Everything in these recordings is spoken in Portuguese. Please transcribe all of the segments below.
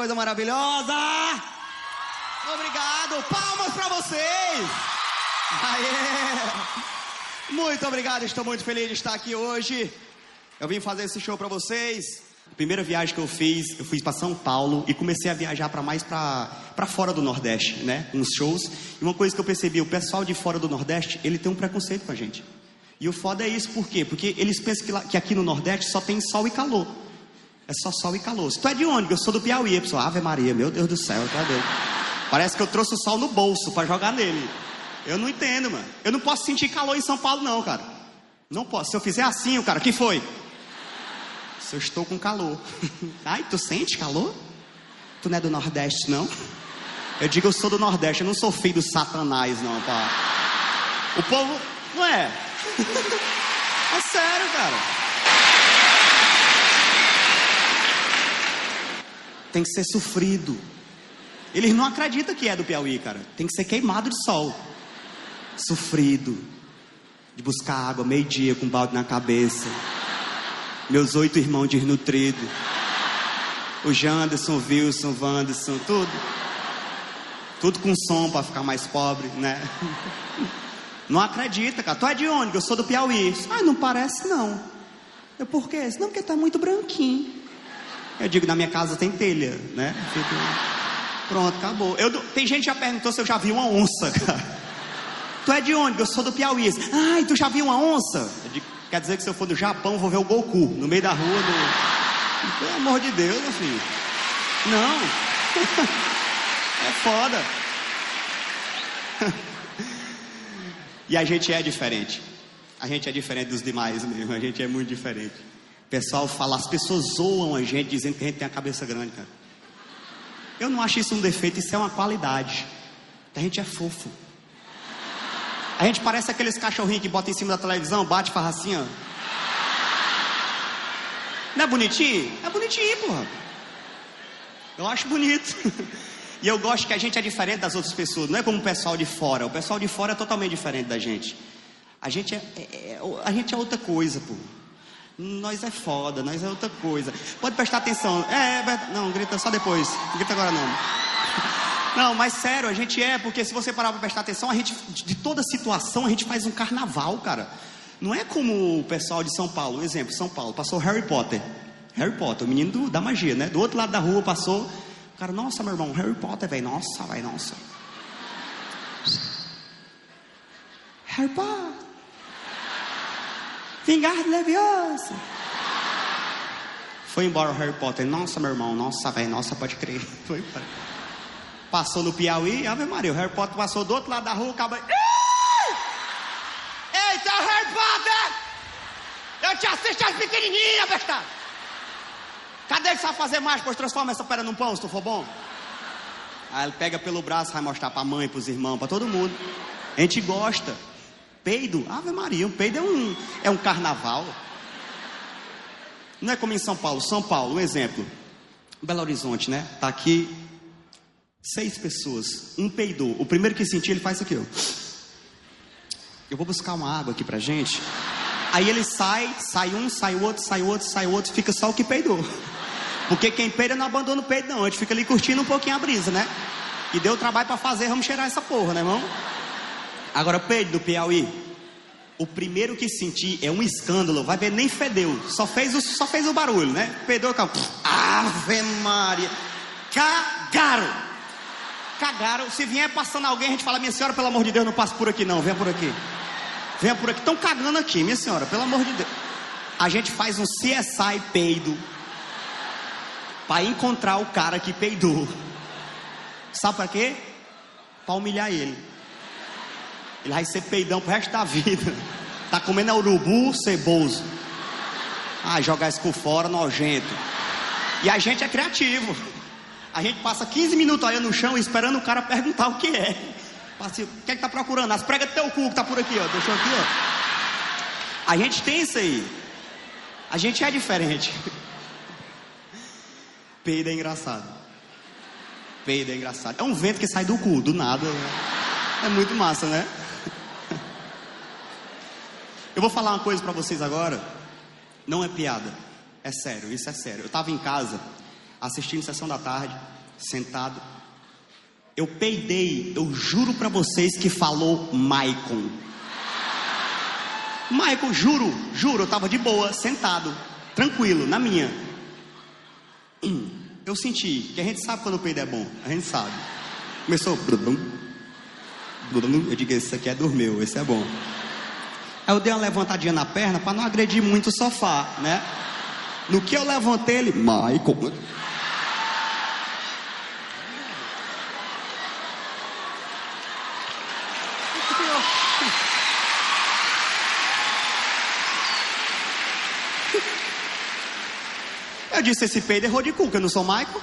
coisa maravilhosa! Obrigado, palmas para vocês! Aê! Muito obrigado, estou muito feliz de estar aqui hoje. Eu vim fazer esse show para vocês. A primeira viagem que eu fiz, eu fui para São Paulo e comecei a viajar para mais para fora do Nordeste, né? Uns shows. E uma coisa que eu percebi, o pessoal de fora do Nordeste, ele tem um preconceito com a gente. E o foda é isso, por quê? Porque eles pensam que, lá, que aqui no Nordeste só tem sol e calor. É só sol e calor. Tu é de onde? Eu sou do Piauí. A pessoa, Ave Maria, meu Deus do céu, tá doido. Parece que eu trouxe o sol no bolso para jogar nele. Eu não entendo, mano. Eu não posso sentir calor em São Paulo, não, cara. Não posso. Se eu fizer assim, o cara, que foi? Se eu estou com calor. Ai, tu sente calor? Tu não é do Nordeste, não? Eu digo, eu sou do Nordeste, eu não sou filho do Satanás, não, pá. O povo, não é? É sério, cara. Tem que ser sofrido. Eles não acreditam que é do Piauí, cara. Tem que ser queimado de sol. Sofrido. De buscar água meio-dia com um balde na cabeça. Meus oito irmãos desnutridos. O Janderson, o Wilson, o Wanderson, tudo. Tudo com som para ficar mais pobre, né? Não acredita, cara. Tu é de onde? Eu sou do Piauí. Ah, não parece não. Eu, por quê? Não, porque tá muito branquinho. Eu digo, na minha casa tem telha, né? Fico... Pronto, acabou. Eu, tem gente que já perguntou se eu já vi uma onça, cara. Tu é de onde? Eu sou do Piauí. Ai, tu já viu uma onça? Digo, quer dizer que se eu for do Japão, vou ver o Goku no meio da rua. No... Pelo amor de Deus, meu filho. Não. é foda. E a gente é diferente. A gente é diferente dos demais mesmo. A gente é muito diferente. Pessoal fala, as pessoas zoam a gente dizendo que a gente tem a cabeça grande, cara. Eu não acho isso um defeito, isso é uma qualidade. A gente é fofo. A gente parece aqueles cachorrinhos que botam em cima da televisão, bate, faz assim. Não é bonitinho? É bonitinho, porra. Eu acho bonito. E eu gosto que a gente é diferente das outras pessoas, não é como o pessoal de fora. O pessoal de fora é totalmente diferente da gente. A gente é, é, é a gente é outra coisa, pô. Nós é foda, nós é outra coisa. Pode prestar atenção. É, é não, grita só depois. Grita agora não. Não, mas sério, a gente é, porque se você parar para prestar atenção, a gente, de toda situação, a gente faz um carnaval, cara. Não é como o pessoal de São Paulo, exemplo, São Paulo, passou Harry Potter. Harry Potter, o menino do, da magia, né? Do outro lado da rua passou Cara, nossa, meu irmão, Harry Potter, velho. Nossa, velho, nossa. Harry Potter. Vingarde Leviosa. Foi embora o Harry Potter. Nossa, meu irmão, nossa, velho, nossa, pode crer. Foi embora. Passou no Piauí, Ave Maria. O Harry Potter passou do outro lado da rua, acaba. Eita, Harry Potter! Eu te assisto as pequenininhas, bestado! Cadê que sabe fazer mais? Pois transforma essa pedra num pão, se tu for bom. Aí ele pega pelo braço, vai mostrar para a mãe, para os irmãos, para todo mundo. A gente gosta. Peido, Ave Maria, o peido é um, é um carnaval. Não é como em São Paulo. São Paulo, um exemplo. Belo Horizonte, né? Tá aqui seis pessoas. Um peidou. O primeiro que sentir, ele faz isso aqui, ó. Eu vou buscar uma água aqui pra gente. Aí ele sai, sai um, sai outro, sai outro, sai outro, fica só o que peidou. Porque quem peida não abandona o peito, não. A gente fica ali curtindo um pouquinho a brisa, né? E deu trabalho para fazer, vamos cheirar essa porra, né, irmão? Agora, peido do Piauí. O primeiro que sentir é um escândalo, vai ver, nem fedeu. Só fez o, só fez o barulho, né? Peidou, calma. Ave Maria. Cagaram. Cagaram. Se vier passando alguém, a gente fala, minha senhora, pelo amor de Deus, não passe por aqui, não. Venha por aqui. Venha por aqui. Estão cagando aqui, minha senhora, pelo amor de Deus. A gente faz um CSI peido para encontrar o cara que peidou. Sabe para quê? Para humilhar ele. Ele vai ser peidão pro resto da vida. Tá comendo urubu ceboso. Ah, jogar isso por fora, nojento. E a gente é criativo. A gente passa 15 minutos aí no chão esperando o cara perguntar o que é. Passa, o que é que tá procurando? As pregas do teu cu que tá por aqui, ó. Deixa aqui, ó. A gente tem isso aí. A gente é diferente. Peido é engraçado. Peido é engraçado. É um vento que sai do cu, do nada. Né? É muito massa, né? Eu vou falar uma coisa para vocês agora. Não é piada. É sério, isso é sério. Eu estava em casa. assistindo sessão da tarde, sentado. Eu peidei, eu juro para vocês que falou Maicon. Maicon, juro, juro, eu tava de boa, sentado, tranquilo, na minha. Eu senti, que a gente sabe quando o peido é bom, a gente sabe. Começou. Eu digo, esse aqui é dormeu, esse é bom. Aí eu dei uma levantadinha na perna para não agredir muito o sofá, né? No que eu levantei ele, Michael. Eu disse, esse peido errou de cu, que eu não sou Michael.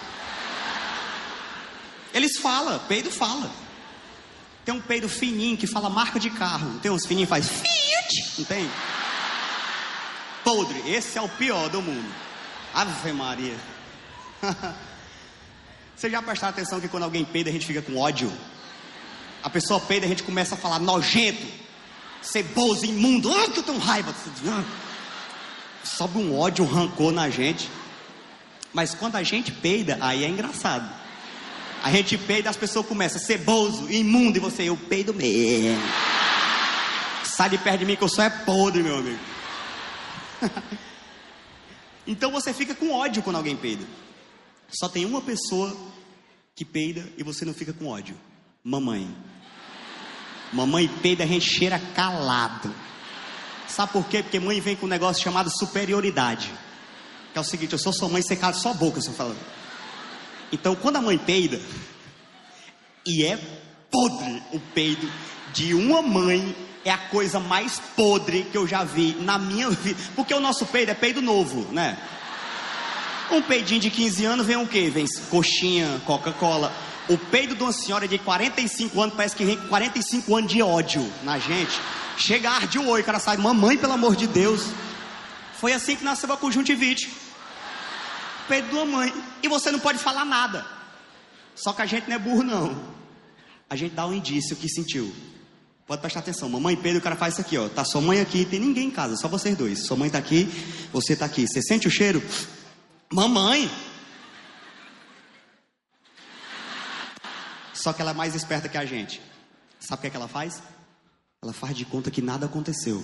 Eles falam, peido fala. Tem um peido fininho que fala marca de carro. Tem uns fininhos que faz Fiat, não tem? Podre, esse é o pior do mundo. Ave Maria. Você já prestou atenção que quando alguém peida a gente fica com ódio? A pessoa peida a gente começa a falar nojento, ceboso, imundo. Ah, que eu tenho raiva. Sobe um ódio, um rancor na gente. Mas quando a gente peida, aí é engraçado. A gente peida, as pessoas começam ceboso, imundo, e você, eu peido mesmo. Sai de perto de mim que eu só é podre, meu amigo. então você fica com ódio quando alguém peida. Só tem uma pessoa que peida e você não fica com ódio. Mamãe. Mamãe peida, a gente cheira calado. Sabe por quê? Porque mãe vem com um negócio chamado superioridade. Que é o seguinte, eu sou sua mãe, você cala sua boca, você fala. Então, quando a mãe peida, e é podre o peido de uma mãe, é a coisa mais podre que eu já vi na minha vida. Porque o nosso peido é peido novo, né? Um peidinho de 15 anos vem o quê? Vem coxinha, Coca-Cola. O peido de uma senhora de 45 anos parece que vem com 45 anos de ódio na gente. Chega, arde o oi, o cara sai, mamãe, pelo amor de Deus. Foi assim que nasceu a conjuntivite peito de uma mãe. E você não pode falar nada. Só que a gente não é burro, não. A gente dá um indício que sentiu. Pode prestar atenção. Mamãe Pedro, o cara faz isso aqui, ó. Tá sua mãe aqui, tem ninguém em casa, só vocês dois. Sua mãe tá aqui, você tá aqui. Você sente o cheiro? Mamãe! Só que ela é mais esperta que a gente. Sabe o que, é que ela faz? Ela faz de conta que nada aconteceu.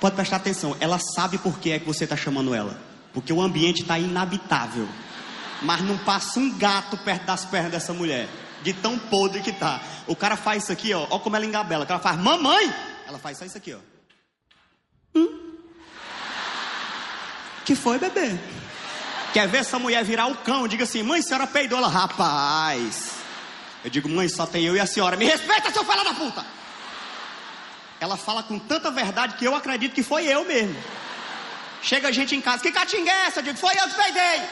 Pode prestar atenção, ela sabe por que é que você está chamando ela. Porque o ambiente está inabitável. Mas não passa um gato perto das pernas dessa mulher. De tão podre que tá. O cara faz isso aqui, ó. Ó como ela engabela. O cara faz, mamãe! Ela faz só isso aqui, ó. Hum? Que foi, bebê? Quer ver essa mulher virar o cão? Diga assim, mãe, senhora peidou ela. Rapaz. Eu digo, mãe, só tem eu e a senhora. Me respeita, seu filho da puta! Ela fala com tanta verdade que eu acredito que foi eu mesmo. Chega a gente em casa, que catinga é essa? Eu digo, foi eu que peidei.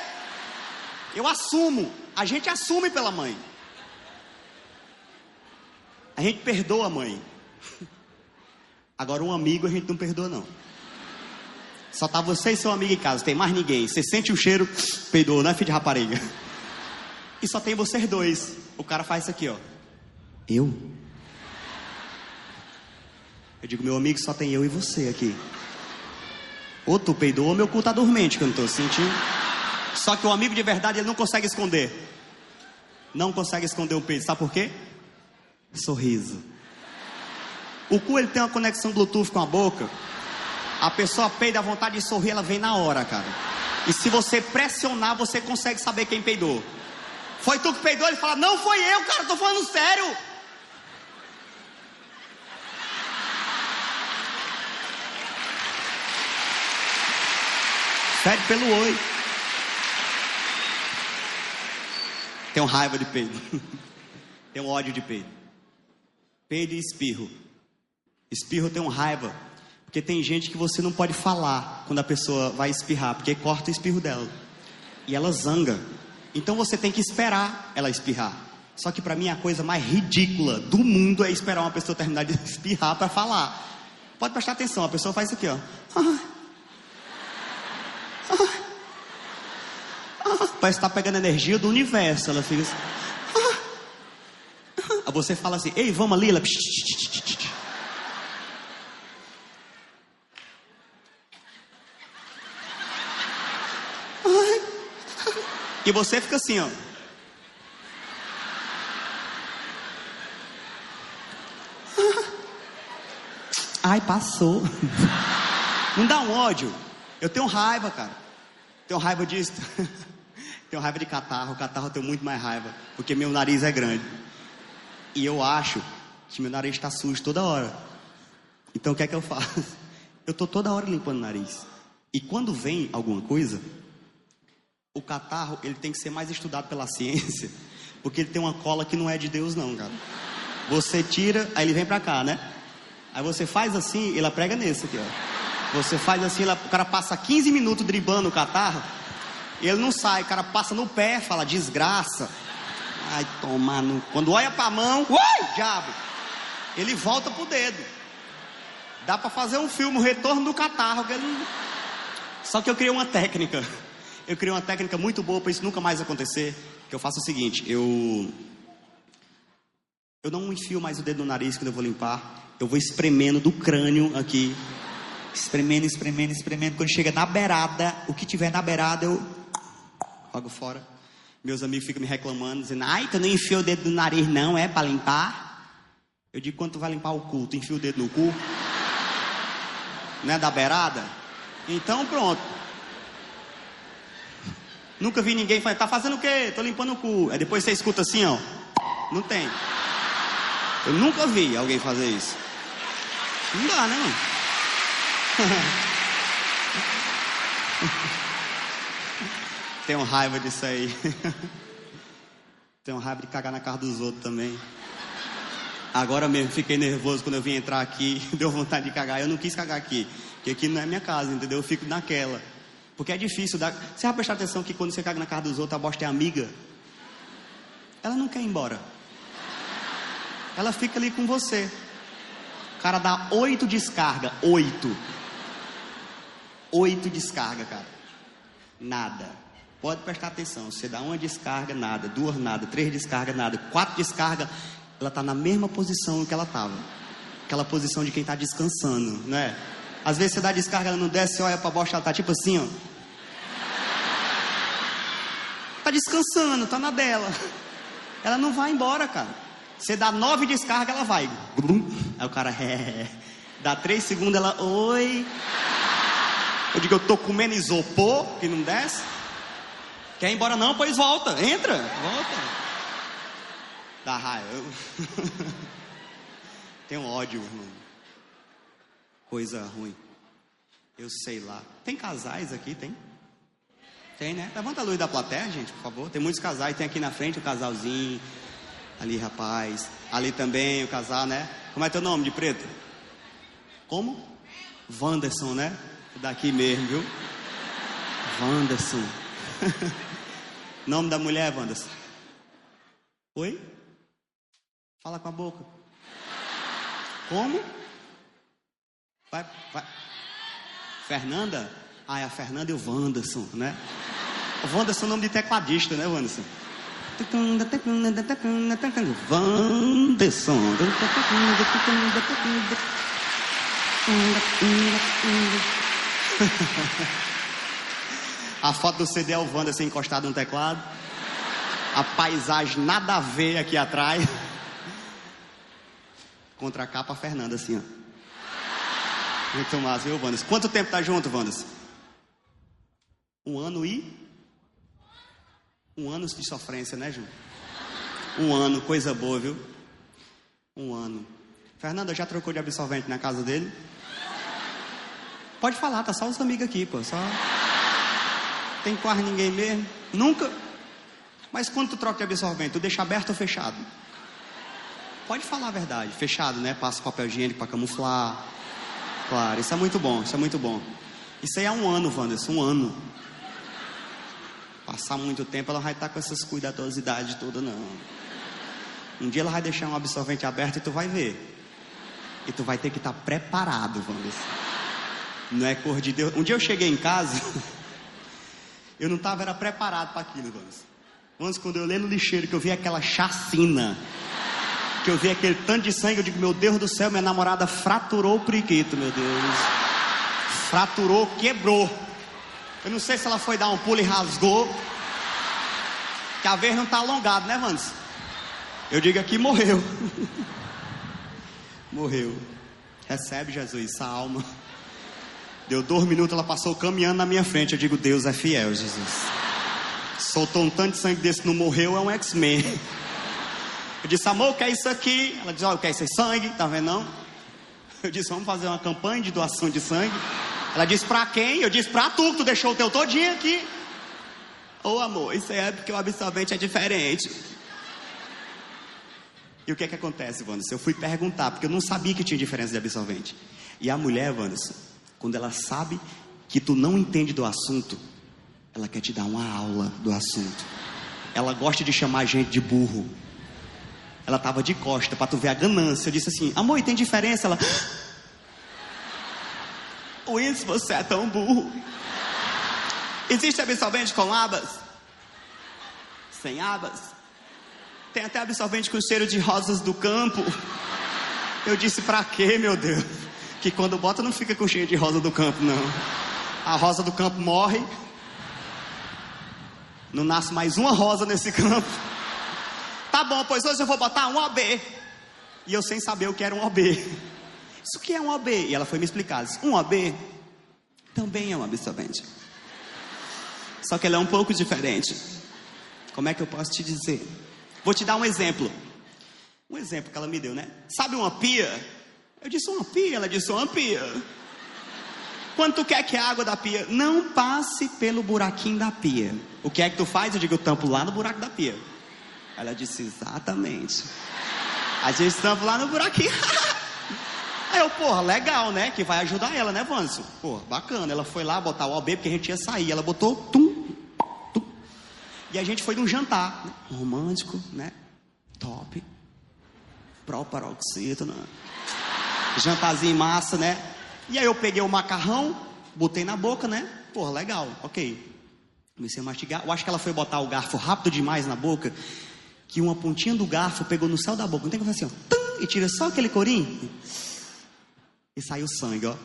Eu assumo, a gente assume pela mãe. A gente perdoa a mãe. Agora um amigo a gente não perdoa não. Só tá você e seu amigo em casa, tem mais ninguém. Você sente o cheiro, peidou, não é filho de rapariga. E só tem vocês dois. O cara faz isso aqui, ó. Eu? Eu digo, meu amigo, só tem eu e você aqui. Ou tu peidou ou meu cu tá dormente, que eu não tô sentindo. Só que o amigo de verdade ele não consegue esconder. Não consegue esconder o peito. Sabe por quê? Sorriso. O cu ele tem uma conexão Bluetooth com a boca. A pessoa peida a vontade de sorrir, ela vem na hora, cara. E se você pressionar, você consegue saber quem peidou. Foi tu que peidou? Ele fala: Não foi eu, cara, tô falando sério. Pede pelo oi. Tenho raiva de peido. Tenho ódio de peido. Peido e espirro. Espirro eu tenho raiva. Porque tem gente que você não pode falar quando a pessoa vai espirrar, porque corta o espirro dela. E ela zanga. Então você tem que esperar ela espirrar. Só que para mim a coisa mais ridícula do mundo é esperar uma pessoa terminar de espirrar para falar. Pode prestar atenção, a pessoa faz isso aqui, ó. Parece estar tá pegando energia do universo. Ela fica assim. Você fala assim: Ei, vamos ali. Ela... que você fica assim, ó. Ai, passou. Não dá um ódio. Eu tenho raiva, cara. Tenho raiva disso. tenho raiva de catarro. Catarro eu tenho muito mais raiva. Porque meu nariz é grande. E eu acho que meu nariz está sujo toda hora. Então o que é que eu faço? Eu estou toda hora limpando o nariz. E quando vem alguma coisa, o catarro ele tem que ser mais estudado pela ciência. Porque ele tem uma cola que não é de Deus, não, cara. Você tira, aí ele vem pra cá, né? Aí você faz assim, ele prega nesse aqui, ó. Você faz assim, o cara passa 15 minutos dribando o catarro, ele não sai, o cara passa no pé, fala desgraça. Ai, toma no. Quando olha pra mão, ui, diabo! Ele volta pro dedo. Dá para fazer um filme, o retorno do catarro. Que ele... Só que eu criei uma técnica. Eu criei uma técnica muito boa para isso nunca mais acontecer. Que eu faço o seguinte, eu eu não enfio mais o dedo no nariz quando eu vou limpar. Eu vou espremendo do crânio aqui. Espremendo, espremendo, espremendo. Quando chega na beirada, o que tiver na beirada eu jogo fora. Meus amigos ficam me reclamando, dizendo: Ai, tu não enfia o dedo no nariz, não, é para limpar? Eu digo: Quando tu vai limpar o cu, tu enfia o dedo no cu? Não é da beirada? Então pronto. Nunca vi ninguém falar: Tá fazendo o quê? Tô limpando o cu. Aí depois você escuta assim, ó. Não tem. Eu nunca vi alguém fazer isso. Não dá, né, mano? Tenho raiva disso aí. Tenho raiva de cagar na cara dos outros também. Agora mesmo fiquei nervoso quando eu vim entrar aqui, deu vontade de cagar. Eu não quis cagar aqui, porque aqui não é minha casa, entendeu? Eu fico naquela. Porque é difícil dar. Você vai prestar atenção que quando você caga na cara dos outros, a bosta é amiga. Ela não quer ir embora ela fica ali com você. O cara dá oito descarga, oito. Oito descarga, cara. Nada. Pode prestar atenção. Você dá uma descarga, nada. Duas, nada. Três descarga, nada. Quatro descarga, ela está na mesma posição que ela estava. Aquela posição de quem está descansando, né? Às vezes você dá descarga, ela não desce, olha para baixo, ela tá tipo assim, ó. Tá descansando, tá na dela. Ela não vai embora, cara. Você dá nove descargas, ela vai. Aí o cara, é. Dá três segundos, ela, oi. Eu digo, eu tô comendo isopor, que não desce. Quer ir embora não? Pois volta, entra, volta. Dá raiva. Tenho ódio, irmão. Coisa ruim. Eu sei lá. Tem casais aqui, tem? Tem, né? Levanta a luz da plateia, gente, por favor. Tem muitos casais. Tem aqui na frente o um casalzinho Ali, rapaz. Ali também o casal, né? Como é teu nome de preto? Como? Wanderson, né? Daqui mesmo, viu? Wanderson. nome da mulher, Wanderson? Oi? Fala com a boca. Como? Vai, vai. Fernanda? Ah, é a Fernanda e o Wanderson, né? O Wanderson é nome de tecladista, né, Wanderson? Wanderson. A foto do CD é o Wanderson encostado no teclado. A paisagem nada a ver aqui atrás. Contra a capa, a Fernanda, assim, ó. Muito massa, viu, Wanderson? Quanto tempo tá junto, Wanderson? Um ano e um ano de sofrência, né, Ju? Um ano, coisa boa, viu? Um ano. Fernanda, já trocou de absorvente na casa dele? Pode falar, tá só os amigos aqui, pô. Só. Tem quase ninguém mesmo. Nunca. Mas quando tu troca de absorvente, tu deixa aberto ou fechado? Pode falar a verdade. Fechado, né? Passa papel higiênico para camuflar. Claro, isso é muito bom, isso é muito bom. Isso aí é um ano, Wanderson, um ano passar muito tempo, ela vai estar com essas cuidadosidades todas, não. Um dia ela vai deixar um absorvente aberto e tu vai ver. E tu vai ter que estar preparado, vamos Não é cor de Deus. Um dia eu cheguei em casa, eu não estava era preparado para aquilo, vamos. Vamos, quando eu olhei no lixeiro, que eu vi aquela chacina, que eu vi aquele tanto de sangue, eu digo, meu Deus do céu, minha namorada fraturou o priquito, meu Deus. Fraturou, quebrou. Eu não sei se ela foi dar um pulo e rasgou. a vez não tá alongado, né, Vandes? Eu digo aqui, morreu. morreu. Recebe, Jesus, essa alma. Deu dois minutos, ela passou caminhando na minha frente. Eu digo, Deus é fiel, Jesus. Soltou um tanto de sangue desse, não morreu, é um X-Men. Eu disse, amor, o que é isso aqui? Ela disse, olha, oh, quer esse sangue, tá vendo não? Eu disse, vamos fazer uma campanha de doação de sangue. Ela disse, pra quem? Eu disse, pra tu, que tu deixou o teu todinho aqui. Ô oh, amor, isso é porque o absorvente é diferente. E o que é que acontece, Wanderson? Eu fui perguntar, porque eu não sabia que tinha diferença de absorvente. E a mulher, Wanderson, quando ela sabe que tu não entende do assunto, ela quer te dar uma aula do assunto. Ela gosta de chamar a gente de burro. Ela estava de costa para tu ver a ganância. Eu disse assim: Amor, tem diferença? Ela. Luiz, você é tão burro. Existe absorvente com abas? Sem abas? Tem até absorvente com cheiro de rosas do campo. Eu disse: Pra quê, meu Deus? Que quando bota não fica com cheiro de rosa do campo, não. A rosa do campo morre. Não nasce mais uma rosa nesse campo. Tá bom, pois hoje eu vou botar um OB. E eu sem saber o que era um OB. Isso que é um OB? E ela foi me explicar. Disse, um OB também é um absorvente. Só que ele é um pouco diferente. Como é que eu posso te dizer? Vou te dar um exemplo. Um exemplo que ela me deu, né? Sabe uma pia? Eu disse uma pia, ela disse uma pia. Quando tu quer que a água da pia não passe pelo buraquinho da pia, o que é que tu faz? Eu digo, eu tampo lá no buraco da pia. Ela disse, exatamente. A gente tampa lá no buraquinho. Aí eu, porra, legal, né? Que vai ajudar ela, né, Vanso? Porra, bacana. Ela foi lá botar o OB porque a gente ia sair. Ela botou tum, tum. E a gente foi num jantar, né? romântico, né? Top. Proparoxítona. Jantarzinho massa, né? E aí eu peguei o macarrão, botei na boca, né? Porra, legal, ok. Comecei a mastigar. Eu acho que ela foi botar o garfo rápido demais na boca que uma pontinha do garfo pegou no céu da boca. Não tem como fazer assim, ó, tum, e tira só aquele corinho. E saiu sangue, ó.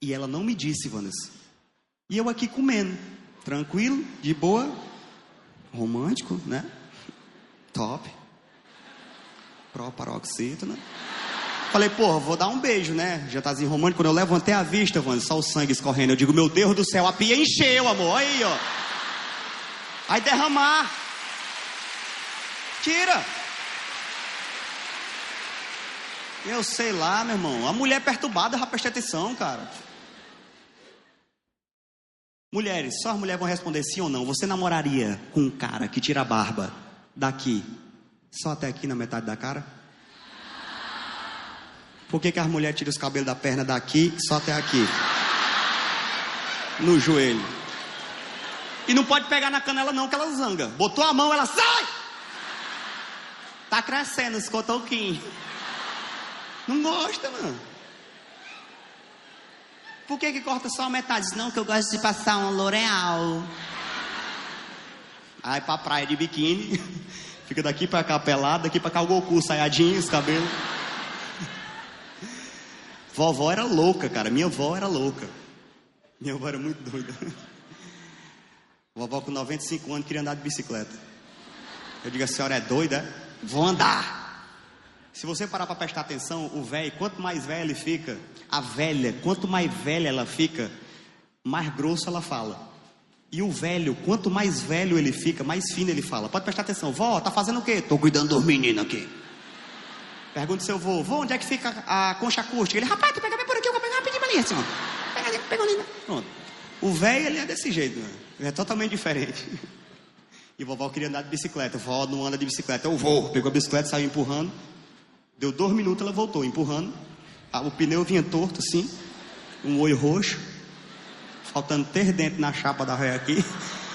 E ela não me disse, Vanessa. E eu aqui comendo, tranquilo, de boa, romântico, né? Top. Proparoxítona. Falei, pô, vou dar um beijo, né? Jantarzinho romântico. Quando eu levantei a vista, Vanessa, só o sangue escorrendo. Eu digo, meu Deus do céu, a pia encheu, amor. Aí, ó. Aí derramar. Tira. Eu sei lá, meu irmão. A mulher perturbada já presta atenção, cara. Mulheres, só as mulheres vão responder sim ou não. Você namoraria com um cara que tira a barba daqui, só até aqui na metade da cara? Por que, que as mulheres tiram os cabelos da perna daqui, só até aqui? No joelho. E não pode pegar na canela não, que ela zanga. Botou a mão, ela sai! Tá crescendo os cotoquinhos. Não gosta, mano. Por que, que corta só a metade? Não, que eu gosto de passar um L'Oreal. Aí pra praia de biquíni. Fica daqui pra cá pelado, daqui pra cá o Goku, saiadinho, os cabelos. Vovó era louca, cara. Minha avó era louca. Minha avó era muito doida. Vovó com 95 anos queria andar de bicicleta. Eu digo, a senhora é doida? vou andar. Se você parar para prestar atenção, o velho, quanto mais velho ele fica, a velha, quanto mais velha ela fica, mais grosso ela fala. E o velho, quanto mais velho ele fica, mais fino ele fala. Pode prestar atenção. Vó, tá fazendo o quê? Tô cuidando dos meninos aqui. Pergunta seu vô, vô, onde é que fica a concha acústica? Ele, rapaz, tu pega bem por aqui, eu vou pegar rapidinho ali, assim, ó. Pega ali, pega ali. Pronto. O velho, ele é desse jeito, né? Ele é totalmente diferente. E vovó queria andar de bicicleta. Vovó não anda de bicicleta. Eu vou. Pegou a bicicleta, saiu empurrando. Deu dois minutos, ela voltou, empurrando. O pneu vinha torto assim. Um olho roxo. Faltando ter dentro na chapa da ré aqui.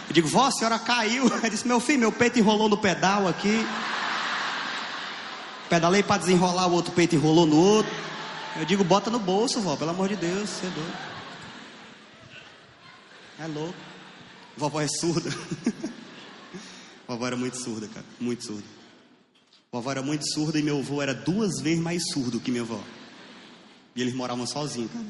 Eu digo, vó, a senhora caiu. Ela disse, meu filho, meu peito enrolou no pedal aqui. Pedalei para desenrolar, o outro peito enrolou no outro. Eu digo, bota no bolso, vó, pelo amor de Deus, você é doido. É louco. Vovó é surda. Vovó era muito surda, cara. Muito surda. Vovó era muito surda e meu avô era duas vezes mais surdo que minha avó. E eles moravam sozinhos, cara.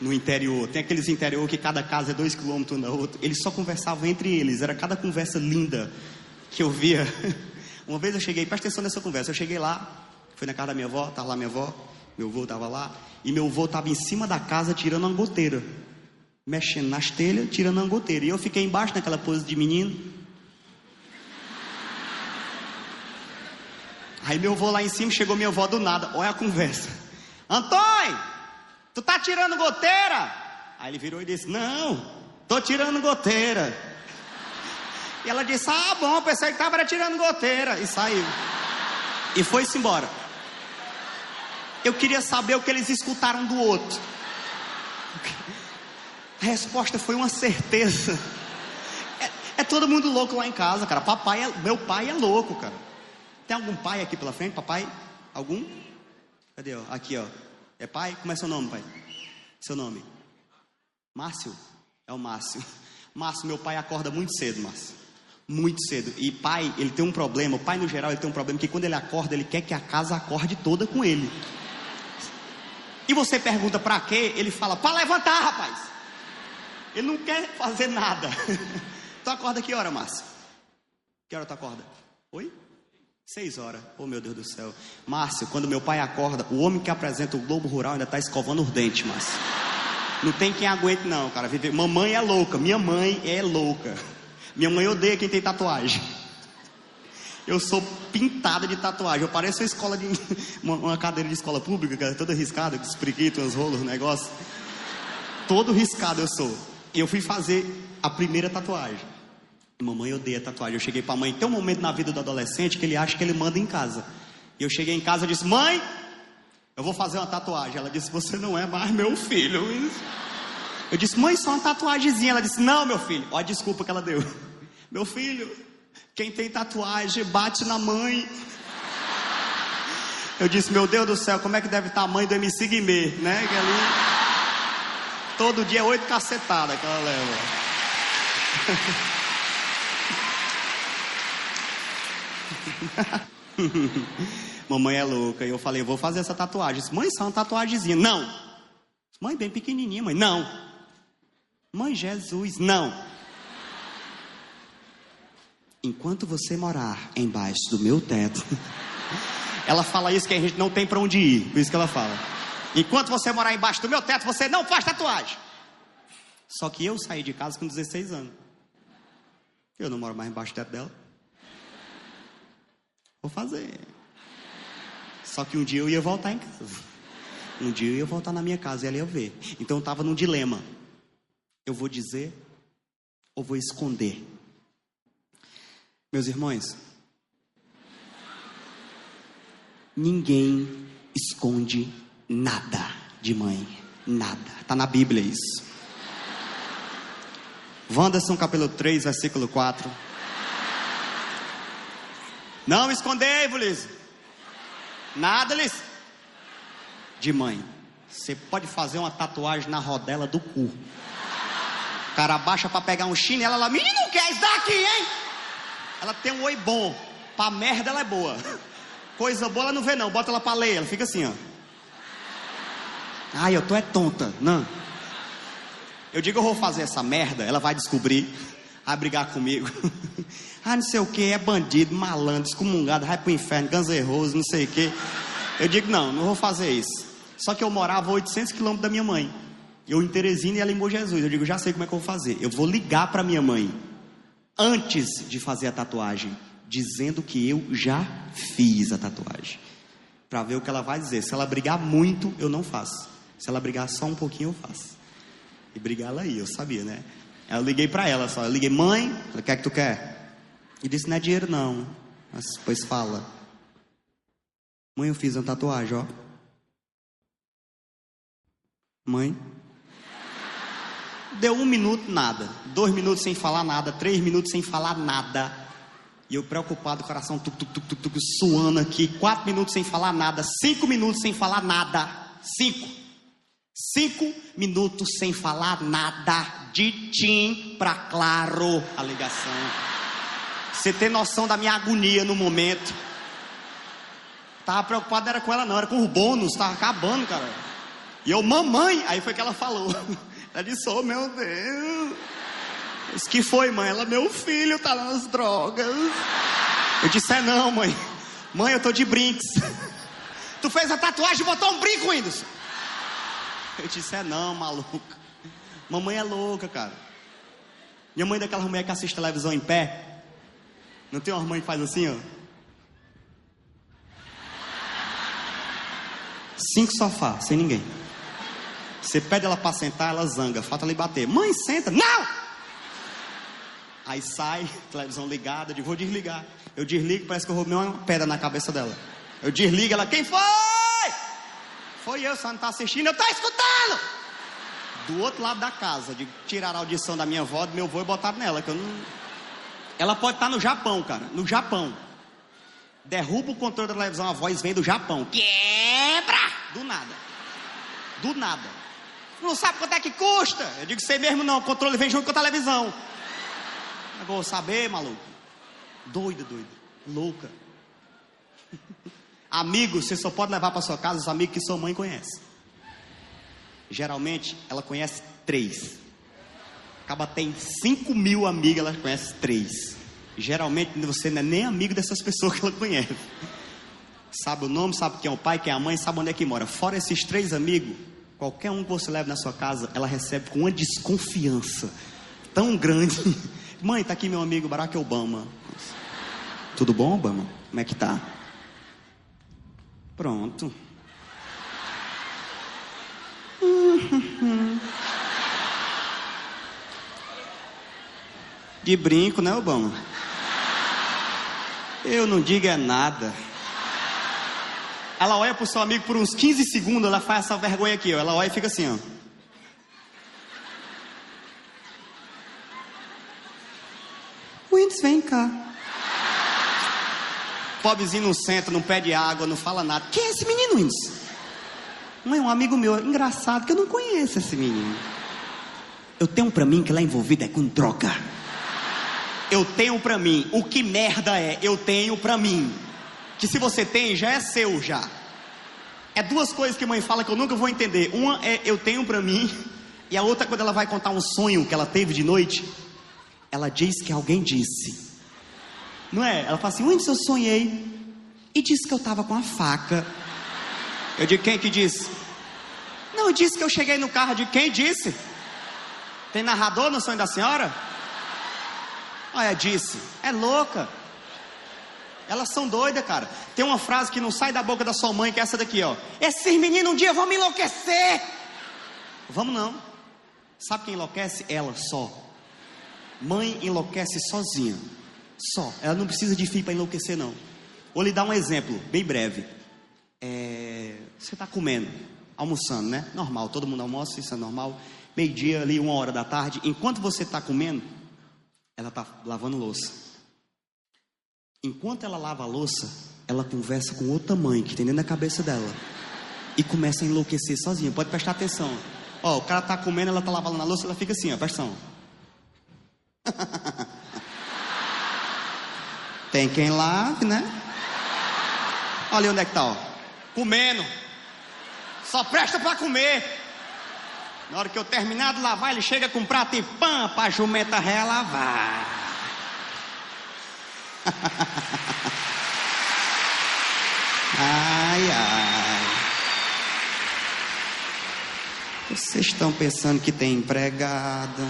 no interior. Tem aqueles interior que cada casa é dois quilômetros um da outra. Eles só conversavam entre eles. Era cada conversa linda que eu via. Uma vez eu cheguei, presta atenção nessa conversa. Eu cheguei lá, fui na casa da minha avó, estava lá minha avó, meu avô estava lá, e meu avô estava em cima da casa tirando uma goteira, mexendo nas telhas, tirando uma goteira. E eu fiquei embaixo naquela pose de menino. Aí meu avô lá em cima chegou minha avó do nada, olha a conversa. Antônio, tu tá tirando goteira? Aí ele virou e disse: Não, tô tirando goteira. E ela disse: Ah, bom, pensei que tava tirando goteira. E saiu. E foi-se embora. Eu queria saber o que eles escutaram do outro. A resposta foi uma certeza. É, é todo mundo louco lá em casa, cara. Papai é, meu pai é louco, cara. Tem algum pai aqui pela frente? Papai? Algum? Cadê? Ó? Aqui, ó. É pai? Como é seu nome, pai? Seu nome? Márcio? É o Márcio. Márcio, meu pai acorda muito cedo, Márcio. Muito cedo. E pai, ele tem um problema. O pai, no geral, ele tem um problema que quando ele acorda, ele quer que a casa acorde toda com ele. E você pergunta para quê? Ele fala, para levantar, rapaz. Ele não quer fazer nada. tu acorda que hora, Márcio? Que hora tu acorda? Oi? Seis horas. Oh, meu Deus do céu. Márcio, quando meu pai acorda, o homem que apresenta o Globo Rural ainda está escovando os dentes, Márcio. Não tem quem aguente, não, cara. Mamãe é louca. Minha mãe é louca. Minha mãe odeia quem tem tatuagem. Eu sou pintada de tatuagem. Eu pareço uma escola de. Uma, cadeira de escola pública, cara, toda riscada, com os priquitos, os rolos, negócio. Todo riscado eu sou. E eu fui fazer a primeira tatuagem. Mamãe odeia tatuagem. Eu cheguei para a mãe. Tem um momento na vida do adolescente que ele acha que ele manda em casa. E eu cheguei em casa e disse: Mãe, eu vou fazer uma tatuagem. Ela disse: Você não é mais meu filho. Eu disse: Mãe, só uma tatuagemzinha. Ela disse: Não, meu filho. Olha a desculpa que ela deu. Meu filho, quem tem tatuagem bate na mãe. Eu disse: Meu Deus do céu, como é que deve estar a mãe do MC Guimê, né? Que ali, todo dia é oito cacetadas que ela leva. Mamãe é louca. E eu falei, vou fazer essa tatuagem. Disse, mãe, só uma tatuagemzinha. Não. Mãe, bem pequenininha, mãe. Não. Mãe, Jesus, não. Enquanto você morar embaixo do meu teto. ela fala isso que a gente não tem para onde ir. Por isso que ela fala. Enquanto você morar embaixo do meu teto, você não faz tatuagem. Só que eu saí de casa com 16 anos. Eu não moro mais embaixo do teto dela. Vou fazer. Só que um dia eu ia voltar em casa. Um dia eu ia voltar na minha casa e ela ia ver. Então eu estava num dilema. Eu vou dizer ou vou esconder? Meus irmãos, ninguém esconde nada de mãe. Nada. Está na Bíblia isso. Wanderson capítulo 3, versículo 4. Não escondei-vos. Nada lhes. De mãe. Você pode fazer uma tatuagem na rodela do cu. O cara baixa para pegar um chinelo, ela, menino, quer isso daqui, hein? Ela tem um oi bom. Pra merda ela é boa. Coisa boa ela não vê não, bota ela pra ler, ela fica assim, ó. Ai, eu tô é tonta. Não. Eu digo, eu vou fazer essa merda, ela vai descobrir, vai brigar comigo. ah, não sei o que, é bandido, malandro, excomungado, vai pro inferno, ganzerroso, não sei o que. Eu digo, não, não vou fazer isso. Só que eu morava a 800 quilômetros da minha mãe. Eu em Teresina e ela em Bom Jesus. Eu digo, já sei como é que eu vou fazer. Eu vou ligar para minha mãe antes de fazer a tatuagem, dizendo que eu já fiz a tatuagem. Para ver o que ela vai dizer. Se ela brigar muito, eu não faço. Se ela brigar só um pouquinho, eu faço. E brigar ela aí, eu sabia, né? Eu liguei para ela só. Eu liguei, mãe, o que é que tu quer? E disse, não é dinheiro não. Mas depois fala. Mãe, eu fiz uma tatuagem, ó. Mãe. Deu um minuto, nada. Dois minutos sem falar nada. Três minutos sem falar nada. E eu preocupado, coração tuc, tuc, tuc, tuc, suando aqui. Quatro minutos sem falar nada. Cinco minutos sem falar nada. Cinco. Cinco minutos sem falar nada. De tim para claro a ligação. Você tem noção da minha agonia no momento. Tava preocupado, era com ela não, era com o bônus, tava acabando, cara. E eu, mamãe, aí foi que ela falou. Ela disse, oh meu Deus. Disse, que foi, mãe? Ela, meu filho tá nas drogas. Eu disse, é não, mãe. Mãe, eu tô de brinks. Tu fez a tatuagem e botou um brinco, Windows. Eu disse, é não, maluca. Mamãe é louca, cara. Minha mãe é daquela mulher que assiste televisão em pé. Não tem uma mãe que faz assim, ó. Cinco sofás, sem ninguém. Você pede ela para sentar, ela zanga, falta lhe bater. Mãe, senta. Não! Aí sai, televisão ligada, digo, vou desligar. Eu desligo, parece que eu roubei uma pedra na cabeça dela. Eu desligo, ela, quem foi? Foi eu, só não tá assistindo, eu tô escutando! Do outro lado da casa, de tirar a audição da minha avó, do meu avô e botar nela, que eu não. Ela pode estar no Japão, cara, no Japão. Derruba o controle da televisão, a voz vem do Japão. Quebra! Do nada. Do nada. Não sabe quanto é que custa? Eu digo, sei mesmo não, o controle vem junto com a televisão. Eu vou saber, maluco. Doida, doida. Louca. Amigos, você só pode levar para sua casa os amigos que sua mãe conhece. Geralmente, ela conhece três. Acaba tem 5 mil amigos, ela conhece três. Geralmente você não é nem amigo dessas pessoas que ela conhece. Sabe o nome, sabe quem é o pai, quem é a mãe, sabe onde é que mora. Fora esses três amigos, qualquer um que você leve na sua casa, ela recebe com uma desconfiança tão grande. Mãe, tá aqui meu amigo Barack Obama. Tudo bom, Obama? Como é que tá? Pronto. De brinco, né, Obama? Eu não digo é nada. Ela olha pro seu amigo por uns 15 segundos, ela faz essa vergonha aqui, ó. Ela olha e fica assim, ó. Winds, vem cá. Pobrezinho não senta, não pede água, não fala nada. Quem é esse menino, Winds? Não é um amigo meu, engraçado, que eu não conheço esse menino. Eu tenho pra mim que lá envolvido é com droga. Eu tenho pra mim, o que merda é, eu tenho pra mim. Que se você tem, já é seu já. É duas coisas que a mãe fala que eu nunca vou entender. Uma é eu tenho pra mim, e a outra quando ela vai contar um sonho que ela teve de noite, ela diz que alguém disse. Não é? Ela fala assim: onde eu sonhei? E disse que eu estava com a faca. Eu digo: quem que disse? Não, disse que eu cheguei no carro. De quem disse? Tem narrador no sonho da senhora? Olha, disse. É louca. Elas são doidas, cara. Tem uma frase que não sai da boca da sua mãe, que é essa daqui, ó. Esses meninos um dia vão me enlouquecer. Vamos não. Sabe quem enlouquece? Ela só. Mãe enlouquece sozinha. Só. Ela não precisa de filho para enlouquecer, não. Vou lhe dar um exemplo, bem breve. É, você está comendo, almoçando, né? Normal, todo mundo almoça, isso é normal. Meio-dia, ali, uma hora da tarde. Enquanto você está comendo, ela está lavando louça. Enquanto ela lava a louça, ela conversa com outra mãe que tem dentro da cabeça dela. E começa a enlouquecer sozinha. Pode prestar atenção. Ó, o cara está comendo, ela está lavando a louça, ela fica assim, ó, atenção. Tem quem lave, né? Olha onde é que tá, ó. Comendo. Só presta para comer. Na hora que eu terminar de lavar, ele chega com prato e pão para a jumenta relavar. ai, ai. Vocês estão pensando que tem empregada?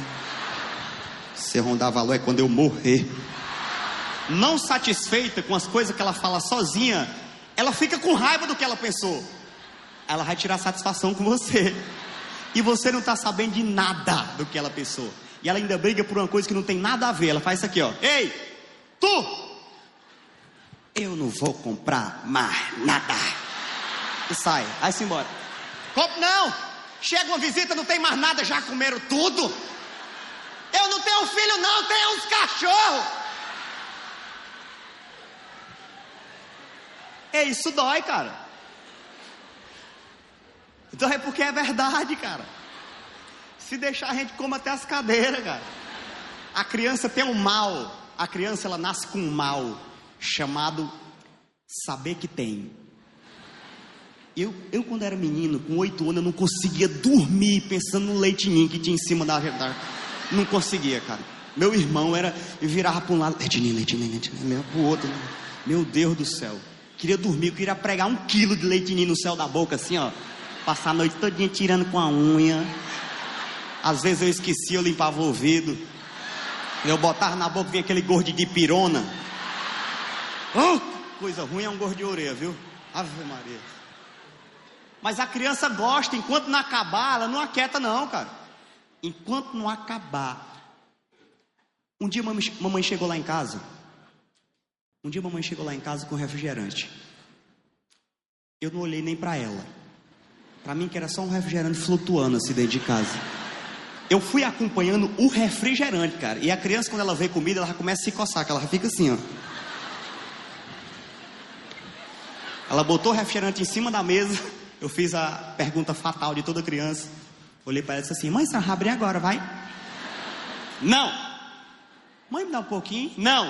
Se rondar valor é quando eu morrer. Não satisfeita com as coisas que ela fala sozinha, ela fica com raiva do que ela pensou. Ela vai tirar satisfação com você. E você não está sabendo de nada do que ela pensou. E ela ainda briga por uma coisa que não tem nada a ver. Ela faz isso aqui, ó. Ei, tu! Eu não vou comprar mais nada. E sai, vai se embora. Compre não! Chega uma visita, não tem mais nada, já comeram tudo. Eu não tenho filho, não, tenho uns cachorros. É isso dói, cara. Dói porque é verdade, cara. Se deixar a gente come até as cadeiras, cara. A criança tem um mal. A criança ela nasce com um mal chamado saber que tem. Eu, eu quando era menino, com oito anos, eu não conseguia dormir pensando no leitinho que tinha em cima da... da não conseguia, cara. Meu irmão era... Eu virava para um lado, leitinho, leitinho, leitinho, para o outro. Meu Deus do céu. Queria dormir, eu queria pregar um quilo de leitinho no céu da boca, assim, ó. Passar a noite todinha tirando com a unha. Às vezes eu esquecia, eu limpava o ouvido. Eu botava na boca, vinha aquele gordo de pirona. Oh, coisa ruim é um gordo de orelha, viu? Ave Maria. Mas a criança gosta, enquanto não acabar, ela não aquieta não, cara. Enquanto não acabar. Um dia mamãe chegou lá em casa. Um dia mamãe chegou lá em casa com refrigerante. Eu não olhei nem para ela. Para mim que era só um refrigerante flutuando assim dentro de casa. Eu fui acompanhando o refrigerante, cara. E a criança, quando ela vê comida, ela começa a se coçar, que ela fica assim, ó. Ela botou o refrigerante em cima da mesa. Eu fiz a pergunta fatal de toda criança. Olhei para ela e disse assim: Mãe, você vai abrir agora, vai? Não! Mãe, me dá um pouquinho? Não!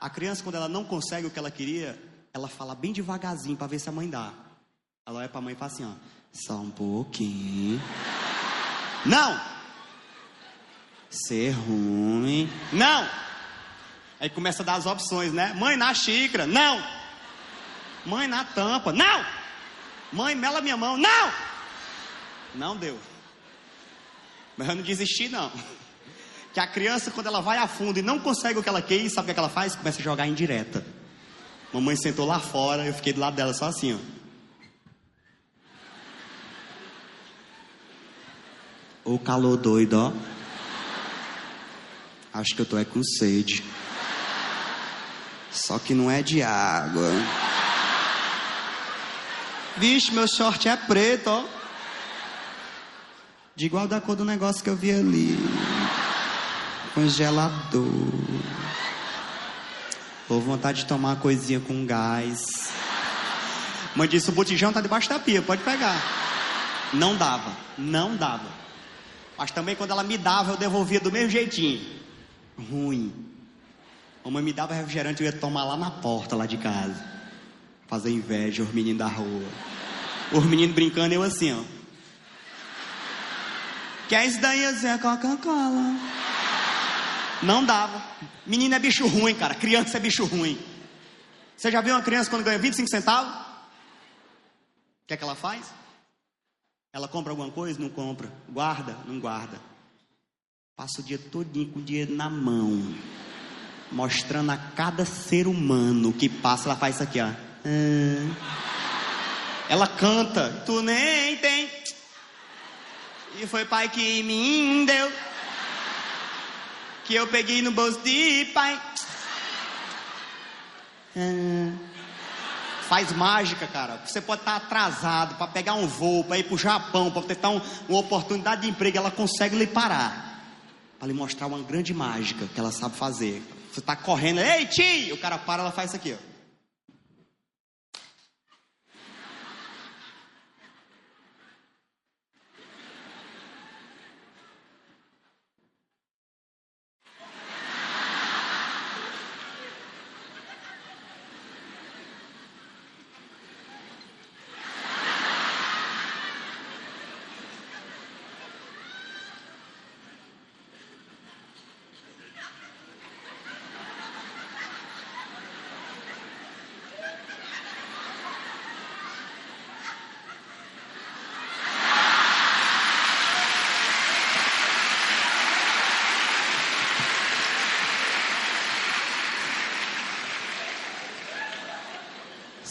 A criança, quando ela não consegue o que ela queria, ela fala bem devagarzinho para ver se a mãe dá. Ela olha para a mãe e fala assim: ó, Só um pouquinho. Não! Ser ruim. Não! Aí começa a dar as opções, né? Mãe, na xícara. Não! Mãe, na tampa. Não! Mãe, mela minha mão. Não! Não deu. Mas eu não desisti, não. Que a criança, quando ela vai a fundo e não consegue o que ela quer, sabe o que ela faz? Começa a jogar indireta. Mamãe sentou lá fora, eu fiquei do lado dela só assim, ó. O calor doido, ó. Acho que eu tô é com sede. Só que não é de água. Vixe, meu short é preto, ó. De igual da cor do negócio que eu vi ali. Congelador. Ou vontade de tomar uma coisinha com gás. Mãe disse: o botijão tá debaixo da pia, pode pegar. Não dava, não dava. Mas também quando ela me dava, eu devolvia do mesmo jeitinho. Ruim. A mãe me dava refrigerante, eu ia tomar lá na porta, lá de casa. Fazer inveja, os meninos da rua. Os meninos brincando, eu assim, ó. Quer isso daí? Eu dizia, Coca-Cola. Não dava. Menino é bicho ruim, cara. Criança é bicho ruim. Você já viu uma criança quando ganha 25 centavos? O que é que ela faz? Ela compra alguma coisa? Não compra. Guarda? Não guarda. Passa o dia todinho com o dinheiro na mão. Mostrando a cada ser humano que passa, ela faz isso aqui, ó. Ela canta. Tu nem tem. E foi pai que me deu. Que eu peguei no bolso de pai. Faz mágica, cara. Você pode estar atrasado para pegar um voo, para ir para o Japão, para tentar um, uma oportunidade de emprego, ela consegue lhe parar. Para lhe mostrar uma grande mágica que ela sabe fazer. Você está correndo, ei, tio! O cara para, ela faz isso aqui, ó.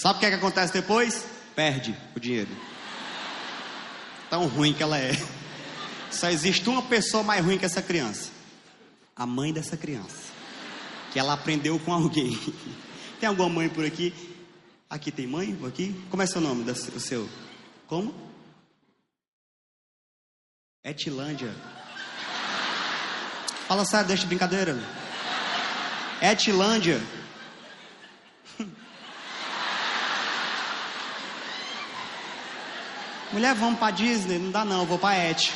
Sabe o que, é que acontece depois? Perde o dinheiro. Tão ruim que ela é. Só existe uma pessoa mais ruim que essa criança. A mãe dessa criança. Que ela aprendeu com alguém. Tem alguma mãe por aqui? Aqui tem mãe? Aqui? Como é seu nome? O seu? Como? Etilândia. Fala sério, deixa de brincadeira. Etilândia. Mulher, vamos pra Disney? Não dá não, eu vou pra Et.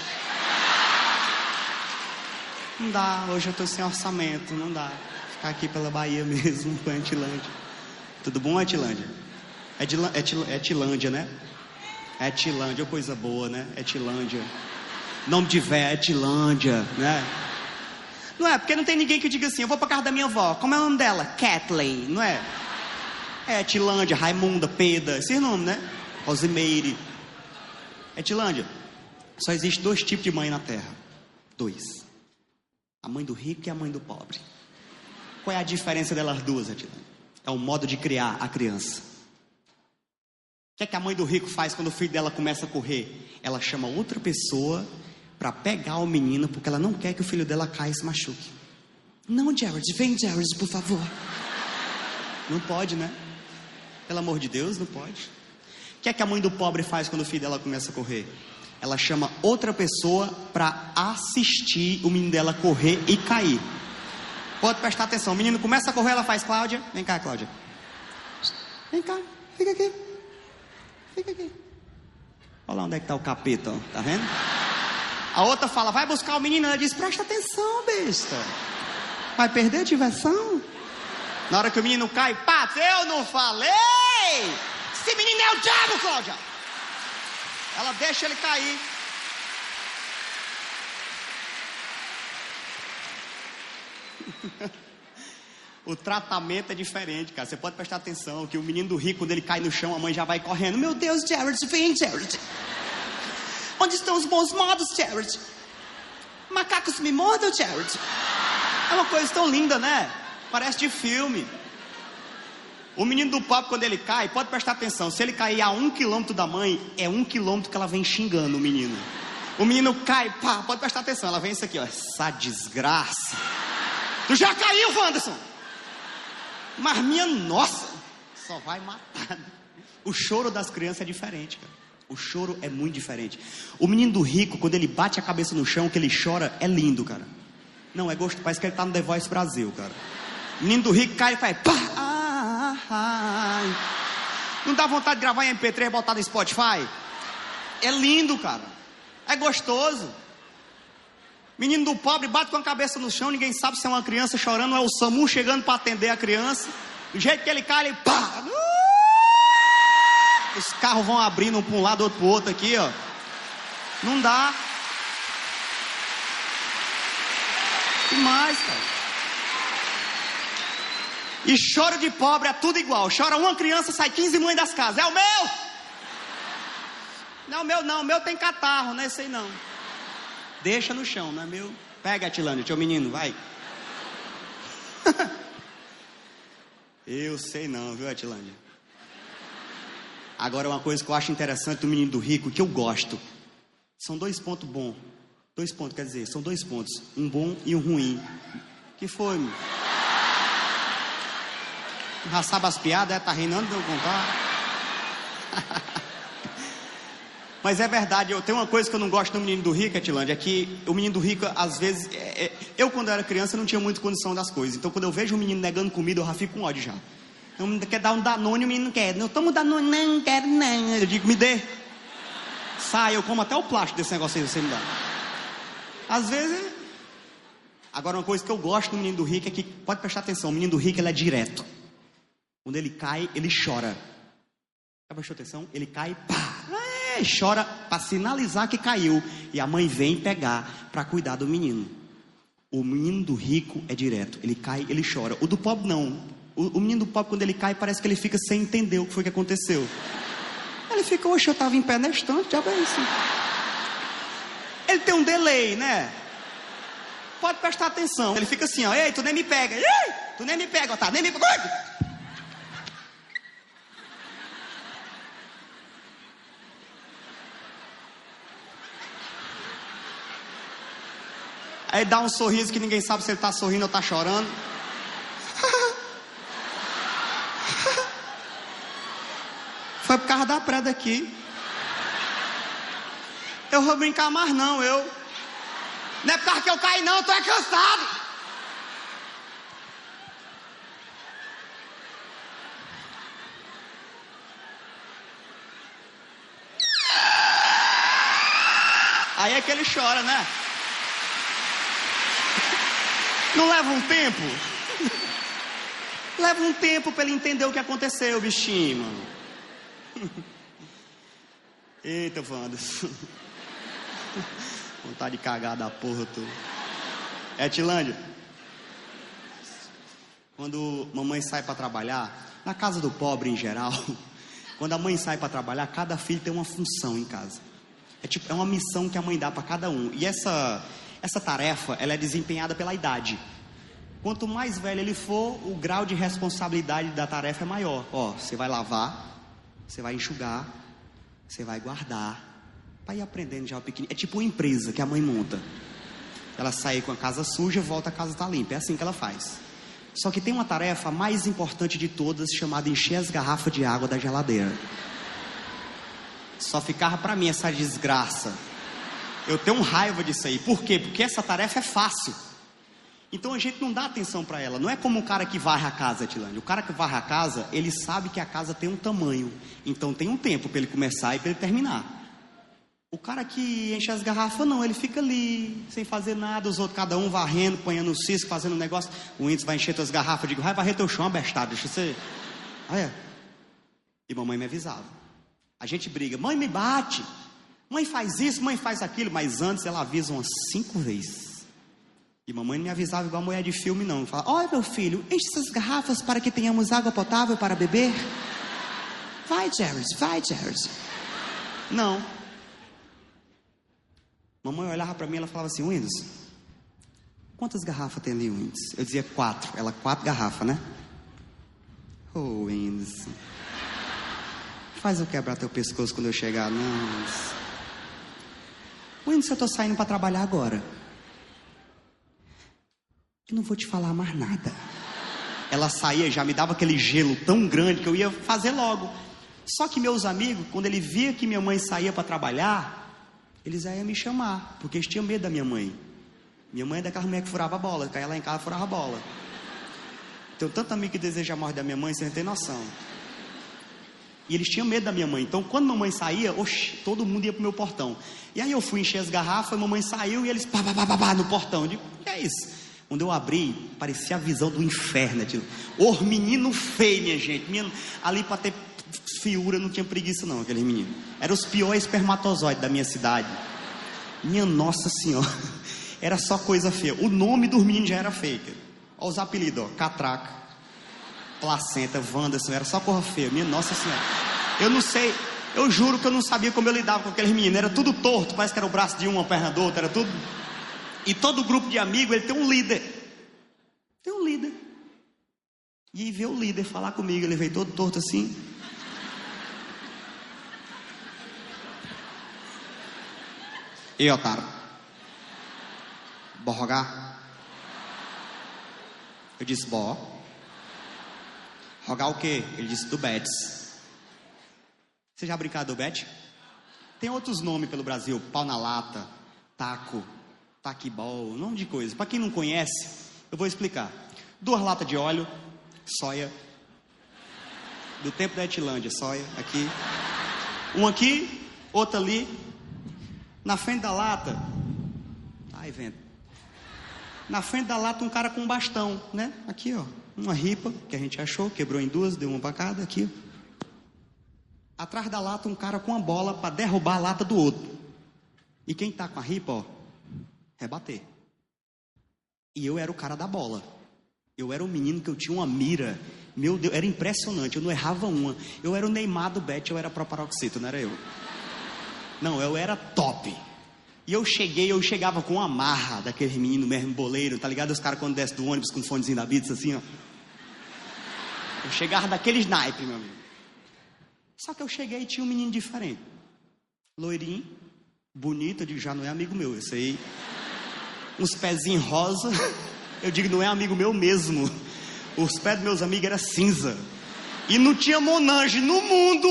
Não dá, hoje eu tô sem orçamento, não dá. Ficar aqui pela Bahia mesmo, com Antilândia. Tudo bom? É, de, é, né? É Tilândia, coisa boa, né? É Tilândia. Nome de véia é Tilândia, né? Não é, porque não tem ninguém que diga assim, eu vou pra casa da minha avó. Como é o nome dela? Kathleen, não é? É Tilândia, Raimunda, Peda, esses nomes, né? Rosimeire. É Tilândia. Só existe dois tipos de mãe na terra. Dois. A mãe do rico e a mãe do pobre. Qual é a diferença delas duas, Atilândia? É o modo de criar a criança. O que é que a mãe do rico faz quando o filho dela começa a correr? Ela chama outra pessoa para pegar o menino, porque ela não quer que o filho dela caia e se machuque. Não, Jared, vem, Jared, por favor. Não pode, né? Pelo amor de Deus, não pode. Que é que a mãe do pobre faz quando o filho dela começa a correr? Ela chama outra pessoa para assistir o menino dela correr e cair. Pode prestar atenção. O menino começa a correr, ela faz, Cláudia, vem cá, Cláudia. Vem cá, fica aqui. Fica aqui. Olha lá onde é que está o capeta, ó. tá vendo? A outra fala, vai buscar o menino. Ela diz, presta atenção, besta. Vai perder a diversão? Na hora que o menino cai, pá, eu não falei! Esse menino é o diabo, Cláudia! Ela deixa ele cair. o tratamento é diferente, cara. Você pode prestar atenção que o menino do rico, quando ele cai no chão, a mãe já vai correndo. Meu Deus, Jared, vem, Jared. Onde estão os bons modos, Jared? Macacos me mordam, Jared. É uma coisa tão linda, né? Parece de filme. O menino do papo, quando ele cai, pode prestar atenção. Se ele cair a um quilômetro da mãe, é um quilômetro que ela vem xingando o menino. O menino cai, pá, pode prestar atenção. Ela vem isso aqui, ó. Essa desgraça. Tu já caiu, Wanderson? Mas minha nossa, só vai matar. O choro das crianças é diferente, cara. O choro é muito diferente. O menino do rico, quando ele bate a cabeça no chão, que ele chora, é lindo, cara. Não, é gosto, parece que ele tá no The Voice Brasil, cara. O menino do rico cai e faz pá. Não dá vontade de gravar em MP3 e botar no Spotify? É lindo, cara. É gostoso. Menino do pobre bate com a cabeça no chão, ninguém sabe se é uma criança chorando ou é o SAMU chegando para atender a criança. Do jeito que ele cai, ele pá. Os carros vão abrindo um para um lado, outro para outro aqui, ó. Não dá. Que mais, cara? E choro de pobre é tudo igual. Chora uma criança, sai 15 mães das casas. É o meu! Não, o meu não. O meu tem catarro, não é aí não. Deixa no chão, não é meu. Pega, Atilândia, teu menino, vai. eu sei não, viu, Atilândia? Agora, uma coisa que eu acho interessante do menino do rico, que eu gosto. São dois pontos bons. Dois pontos, quer dizer, são dois pontos. Um bom e um ruim. Que foi, meu? Já sabe as piadas, é, tá reinando de eu contar. Mas é verdade, eu tenho uma coisa que eu não gosto do menino do rico, Etilândia, é que o menino do rico, às vezes, é, é, eu quando era criança não tinha muita condição das coisas. Então quando eu vejo um menino negando comida, eu já fico com ódio já. Então, quer dar um Danone, o menino não quer. Não tomo Danone, não, quero não. Eu digo, me dê. Sai, eu como até o plástico desse negócio aí, você me dá. Às vezes... Agora, uma coisa que eu gosto do menino do rico é que, pode prestar atenção, o menino do rico ele é direto. Quando ele cai, ele chora. Já prestou atenção? Ele cai, pá, é, chora para sinalizar que caiu. E a mãe vem pegar para cuidar do menino. O menino do rico é direto. Ele cai, ele chora. O do pobre não. O, o menino do pobre, quando ele cai, parece que ele fica sem entender o que foi que aconteceu. Ele fica, oxe, eu estava em pé na estante, já bem assim. Ele tem um delay, né? Pode prestar atenção. Ele fica assim, ó, ei, tu nem me pega. Ei, tu nem me pega, tá, nem me pega. Aí dá um sorriso que ninguém sabe se ele está sorrindo ou está chorando. Foi por causa da preda aqui. Eu vou brincar mais não, eu. Não é por causa que eu caí não, eu tô é cansado. Aí é que ele chora, né? Não leva um tempo? leva um tempo para ele entender o que aconteceu, bichinho, mano. Eita, Wanderson. Vontade de cagar da porra, tu. É, Tilândia. Quando mamãe sai para trabalhar, na casa do pobre em geral, quando a mãe sai para trabalhar, cada filho tem uma função em casa. É tipo, é uma missão que a mãe dá para cada um. E essa essa tarefa, ela é desempenhada pela idade. Quanto mais velho ele for, o grau de responsabilidade da tarefa é maior. Ó, você vai lavar, você vai enxugar, você vai guardar, ir aprendendo já o pequeno. É tipo uma empresa que a mãe monta. Ela sai com a casa suja, volta a casa está limpa. É assim que ela faz. Só que tem uma tarefa mais importante de todas, chamada encher as garrafas de água da geladeira. Só ficava para mim essa desgraça. Eu tenho raiva disso aí. Por quê? Porque essa tarefa é fácil. Então a gente não dá atenção para ela. Não é como o cara que varre a casa, Tilane. O cara que varre a casa, ele sabe que a casa tem um tamanho. Então tem um tempo para ele começar e para ele terminar. O cara que enche as garrafas, não, ele fica ali, sem fazer nada, os outros, cada um varrendo, ponhando o cisco, fazendo um negócio. O índice vai encher as garrafas, digo, vai varrer teu chão, abestado, deixa você. É. E mamãe me avisava. A gente briga, mãe me bate. Mãe faz isso, mãe faz aquilo, mas antes ela avisa umas cinco vezes. E mamãe não me avisava igual mulher de filme, não. Fala, olha meu filho, enche essas garrafas para que tenhamos água potável para beber. Vai, Jared, vai, Jared. Não. Mamãe olhava para mim e ela falava assim, Windows, quantas garrafas tem ali, Windows? Eu dizia quatro. Ela, quatro garrafas, né? Oh, Windows. Faz eu quebrar teu pescoço quando eu chegar, não. Windows, eu estou saindo para trabalhar agora. Eu não vou te falar mais nada. Ela saía, já me dava aquele gelo tão grande que eu ia fazer logo. Só que meus amigos, quando ele via que minha mãe saía para trabalhar, eles iam me chamar, porque eles tinham medo da minha mãe. Minha mãe é daquela mulher que furava a bola, caía lá em casa furava a bola. Tenho tanto amigo que deseja a morte da minha mãe, sem ter noção. E eles tinham medo da minha mãe. Então, quando mamãe saía, todo mundo ia pro meu portão. E aí eu fui encher as garrafas, mamãe saiu e eles pá, pá, pá, pá, pá no portão. Eu digo, o que é isso? Quando eu abri, parecia a visão do inferno. Tipo, Ô menino feio, minha gente. Minha, ali para ter fiura não tinha preguiça, não, aqueles meninos. Eram os piores espermatozoides da minha cidade. Minha Nossa Senhora. Era só coisa feia. O nome dos meninos já era feio. Olha os apelidos, ó. Catraca, Placenta, Wanderson. Era só coisa feia. Minha Nossa Senhora. Eu não sei. Eu juro que eu não sabia como eu lidava com aqueles meninos. Era tudo torto. Parece que era o braço de um, a perna do outro. Era tudo. E todo grupo de amigos, ele tem um líder. Tem um líder. E aí veio o líder falar comigo. Ele veio todo torto assim. E otário? Bora rogar? Eu disse, bó. Rogar o quê? Ele disse, do Betis. Você já brincou do Bet? Tem outros nomes pelo Brasil, pau na lata, taco, taquibol, nome de coisa. Para quem não conhece, eu vou explicar. Duas latas de óleo, soia. Do tempo da Etilândia, soia, aqui. Um aqui, outro ali, na frente da lata, ai vento. Na frente da lata um cara com um bastão, né? Aqui, ó, uma ripa que a gente achou, quebrou em duas, deu uma para cada, aqui. Atrás da lata um cara com uma bola para derrubar a lata do outro. E quem tá com a ripa, ó, rebater. E eu era o cara da bola. Eu era um menino que eu tinha uma mira. Meu Deus, era impressionante. Eu não errava uma. Eu era o Neymar do Bet, eu era proparoxito, não era eu. Não, eu era top. E eu cheguei, eu chegava com uma marra daquele menino mesmo boleiro, tá ligado? Os caras quando descem do ônibus com fonezinho da Beats assim, ó. Eu chegava daquele snipe, meu amigo. Só que eu cheguei e tinha um menino diferente. Loirinho, bonito, eu digo, já não é amigo meu, esse aí. Uns pezinhos rosa. Eu digo, não é amigo meu mesmo. Os pés dos meus amigos eram cinza. E não tinha monange no mundo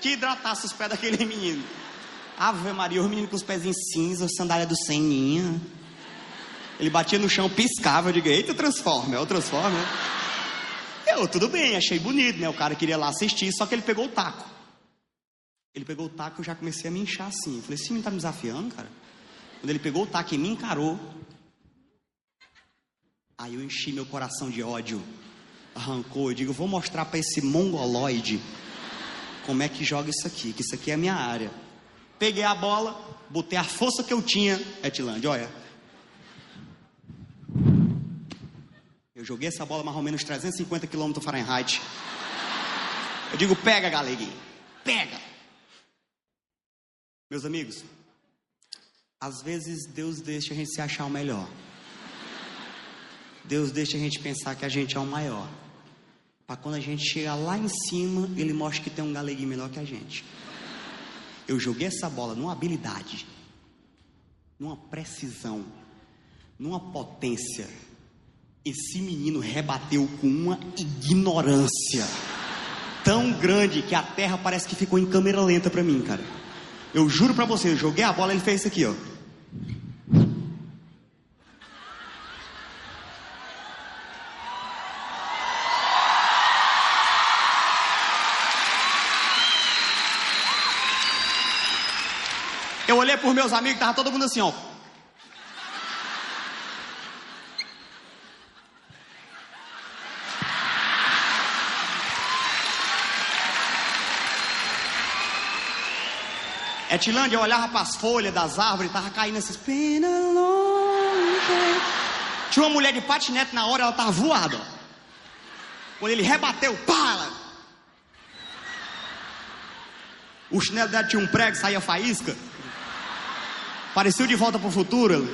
que hidratasse os pés daquele menino. Ave Maria, os meninos com os pezinhos cinza, sandália do Seninha. Ele batia no chão, piscava, eu digo, eita, transforma, é o transforma. Eu, tudo bem, achei bonito, né? O cara queria lá assistir, só que ele pegou o taco. Ele pegou o taco, eu já comecei a me inchar assim. Eu falei, esse menino tá me desafiando, cara. Quando ele pegou o taco e me encarou, aí eu enchi meu coração de ódio. Arrancou, eu digo, vou mostrar para esse mongoloide como é que joga isso aqui, que isso aqui é a minha área. Peguei a bola, botei a força que eu tinha, Etilândia, olha. Eu joguei essa bola mais ou menos 350 km Fahrenheit. Eu digo, pega, galeguinho, pega. Meus amigos, às vezes Deus deixa a gente se achar o melhor. Deus deixa a gente pensar que a gente é o maior. Para quando a gente chegar lá em cima, Ele mostra que tem um galeguinho melhor que a gente. Eu joguei essa bola numa habilidade, numa precisão, numa potência. Esse menino rebateu com uma ignorância tão grande que a terra parece que ficou em câmera lenta para mim, cara. Eu juro para você, eu joguei a bola, ele fez isso aqui, ó. Eu olhei por meus amigos, tava todo mundo assim, ó. Etilândia, eu olhava para as folhas das árvores, tava caindo esses. Tinha uma mulher de patinete na hora, ela tava voada. Quando ele rebateu, pá! O chinelo dela tinha um prego, saía faísca. Apareceu de volta pro futuro.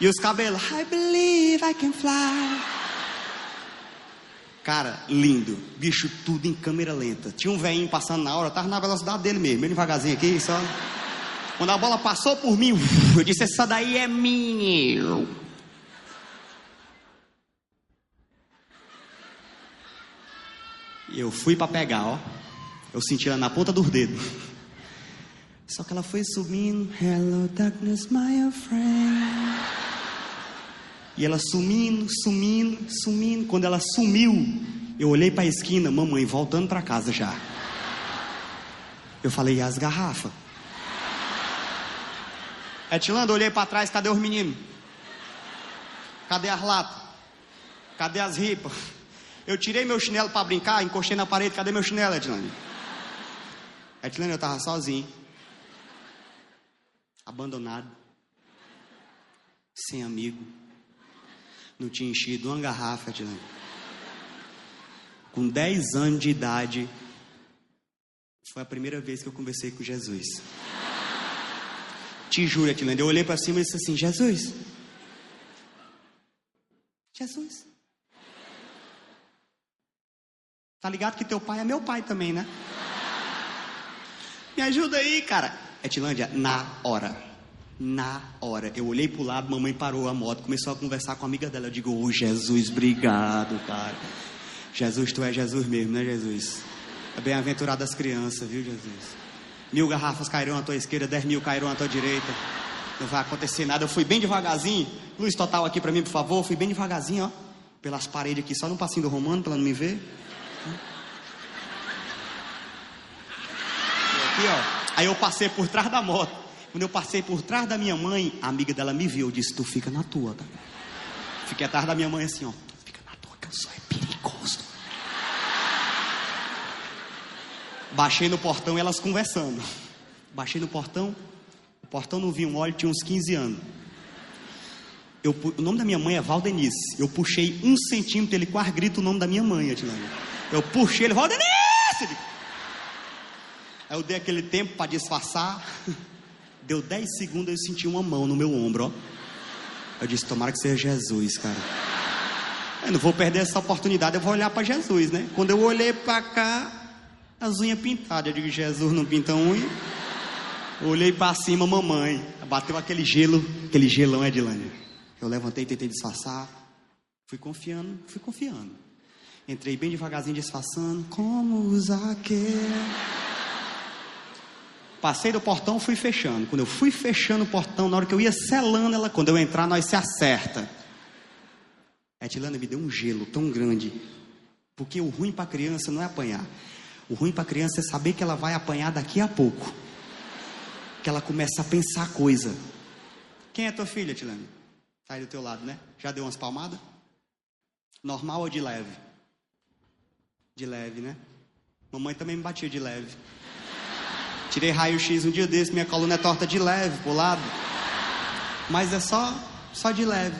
E os cabelos. I believe I can fly. Cara, lindo. Bicho, tudo em câmera lenta. Tinha um velhinho passando na hora, tava na velocidade dele mesmo, bem devagarzinho aqui, só. Quando a bola passou por mim, eu disse: Essa daí é minha. E eu fui para pegar, ó. Eu senti ela na ponta dos dedos. Só que ela foi subindo. Hello, darkness, my friend. E ela sumindo, sumindo, sumindo. Quando ela sumiu, eu olhei para a esquina, mamãe voltando para casa já. Eu falei, e as garrafas? Etilando, olhei para trás, cadê os meninos? Cadê as latas? Cadê as ripas? Eu tirei meu chinelo para brincar, encostei na parede, cadê meu chinelo, Etilane? Etilane, eu estava sozinho. Abandonado. Sem amigo não tinha enchido uma garrafa de leite. Com 10 anos de idade, foi a primeira vez que eu conversei com Jesus. Te juro, Atilândia, eu olhei para cima e disse assim: Jesus, Jesus. Tá ligado que teu pai é meu pai também, né? Me ajuda aí, cara. Etilândia, na hora na hora. Eu olhei pro lado, mamãe parou a moto, começou a conversar com a amiga dela. Eu digo, ô oh, Jesus, obrigado, cara. Jesus, tu é Jesus mesmo, né, Jesus? É bem-aventurado as crianças, viu, Jesus? Mil garrafas cairão à tua esquerda, dez mil cairão à tua direita. Não vai acontecer nada. Eu fui bem devagarzinho. Luz total aqui para mim, por favor. Fui bem devagarzinho, ó. Pelas paredes aqui, só no passinho do Romano, pra ela não me ver. Aqui, ó. Aí eu passei por trás da moto. Quando eu passei por trás da minha mãe, a amiga dela me viu, disse: Tu fica na tua, tá? Fiquei atrás da minha mãe assim, ó. Fica na tua, que sou é perigoso. Baixei no portão e elas conversando. Baixei no portão, o portão não vinha um óleo, tinha uns 15 anos. Eu, o nome da minha mãe é Valdenice. Eu puxei um centímetro, ele quase grita o nome da minha mãe, Atilane. Eu puxei ele, Valdenice! Aí eu dei aquele tempo para disfarçar. Deu 10 segundos eu senti uma mão no meu ombro, ó. Eu disse, tomara que seja Jesus, cara. Eu não vou perder essa oportunidade, eu vou olhar para Jesus, né? Quando eu olhei para cá, as unhas pintadas. Eu digo, Jesus não pinta unha. olhei para cima, mamãe. Bateu aquele gelo, aquele gelão é de lânia. Eu levantei, tentei disfarçar. Fui confiando, fui confiando. Entrei bem devagarzinho disfarçando. Como Zaqueu. Passei do portão, fui fechando. Quando eu fui fechando o portão, na hora que eu ia selando ela, quando eu entrar, nós se acerta. Etilana me deu um gelo tão grande. Porque o ruim para a criança não é apanhar. O ruim para a criança é saber que ela vai apanhar daqui a pouco. Que ela começa a pensar coisa. Quem é tua filha, Etilane? Tá aí do teu lado, né? Já deu umas palmadas? Normal ou de leve? De leve, né? Mamãe também me batia de leve. Tirei raio-x um dia desse, minha coluna é torta de leve pro lado. Mas é só, só de leve.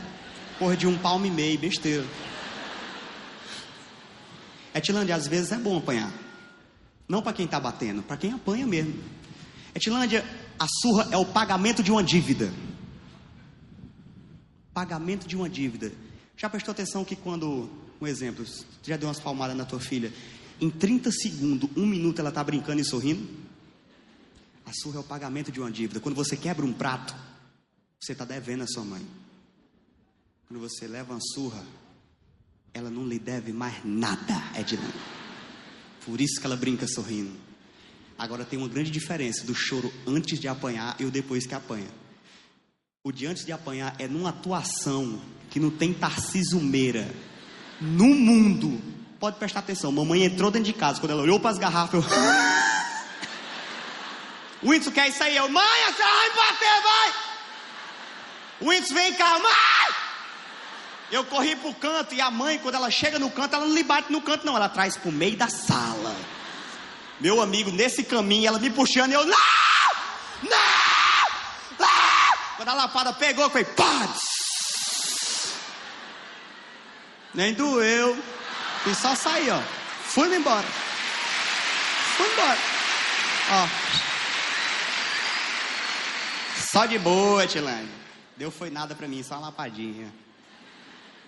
Porra de um palmo e meio, besteira. Etilândia, às vezes é bom apanhar. Não para quem está batendo, para quem apanha mesmo. Etilândia, a surra é o pagamento de uma dívida. Pagamento de uma dívida. Já prestou atenção que quando, um exemplo, já deu umas palmadas na tua filha, em 30 segundos, um minuto ela está brincando e sorrindo? A surra é o pagamento de uma dívida. Quando você quebra um prato, você está devendo a sua mãe. Quando você leva uma surra, ela não lhe deve mais nada, Edilane. Por isso que ela brinca sorrindo. Agora tem uma grande diferença do choro antes de apanhar e o depois que apanha. O de antes de apanhar é numa atuação que não tem Tarciso Meira no mundo. Pode prestar atenção. Mamãe entrou dentro de casa, quando ela olhou para as garrafas, eu. o Whindersson quer isso aí. Eu, mãe, senhora vai bater, vai! O Whindersson vem cá, mãe! Eu corri pro canto e a mãe, quando ela chega no canto, ela não lhe bate no canto, não. Ela traz pro meio da sala. Meu amigo, nesse caminho, ela me puxando e eu, não! Não! não! Quando a lapada pegou, foi pá! Nem doeu. E só sair, ó. Fui embora. Fui embora. Ó. Só de boa, Tilane. Deu foi nada pra mim, só uma lapadinha.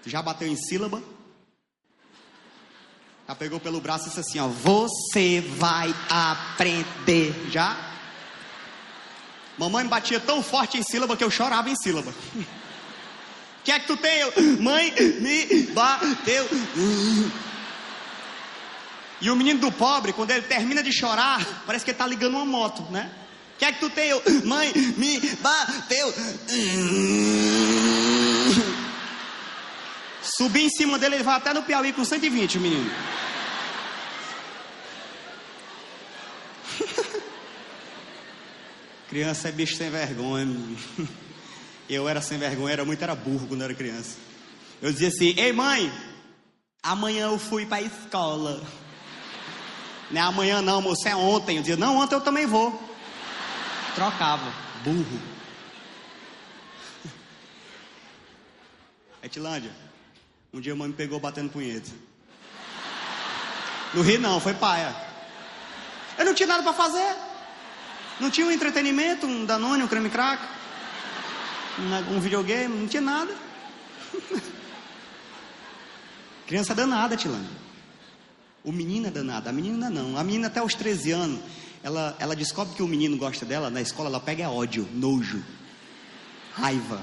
Tu já bateu em sílaba? Já pegou pelo braço e disse assim, ó, você vai aprender. Já? Mamãe batia tão forte em sílaba que eu chorava em sílaba. O que é que tu tem? Eu, mãe me bateu. E o menino do pobre, quando ele termina de chorar, parece que ele está ligando uma moto, né? Que é que tu tem? Eu, mãe me bateu. Subi em cima dele, ele vai até no Piauí com 120, o menino. Criança é bicho sem vergonha. Eu era sem vergonha, era muito era burro quando era criança. Eu dizia assim: "Ei, mãe, amanhã eu fui para a escola". Não é amanhã não, moço, é ontem. Eu dizia: "Não, ontem eu também vou". Trocava, burro. Etilândia, um dia a mãe me pegou batendo punheta. No Rio não, foi paia. Eu não tinha nada para fazer. Não tinha um entretenimento, um Danone, um creme crack, um videogame, não tinha nada. Criança danada, Tilane. O menino é danado, a menina não. A menina até os 13 anos, ela, ela descobre que o menino gosta dela, na escola ela pega ódio, nojo, raiva.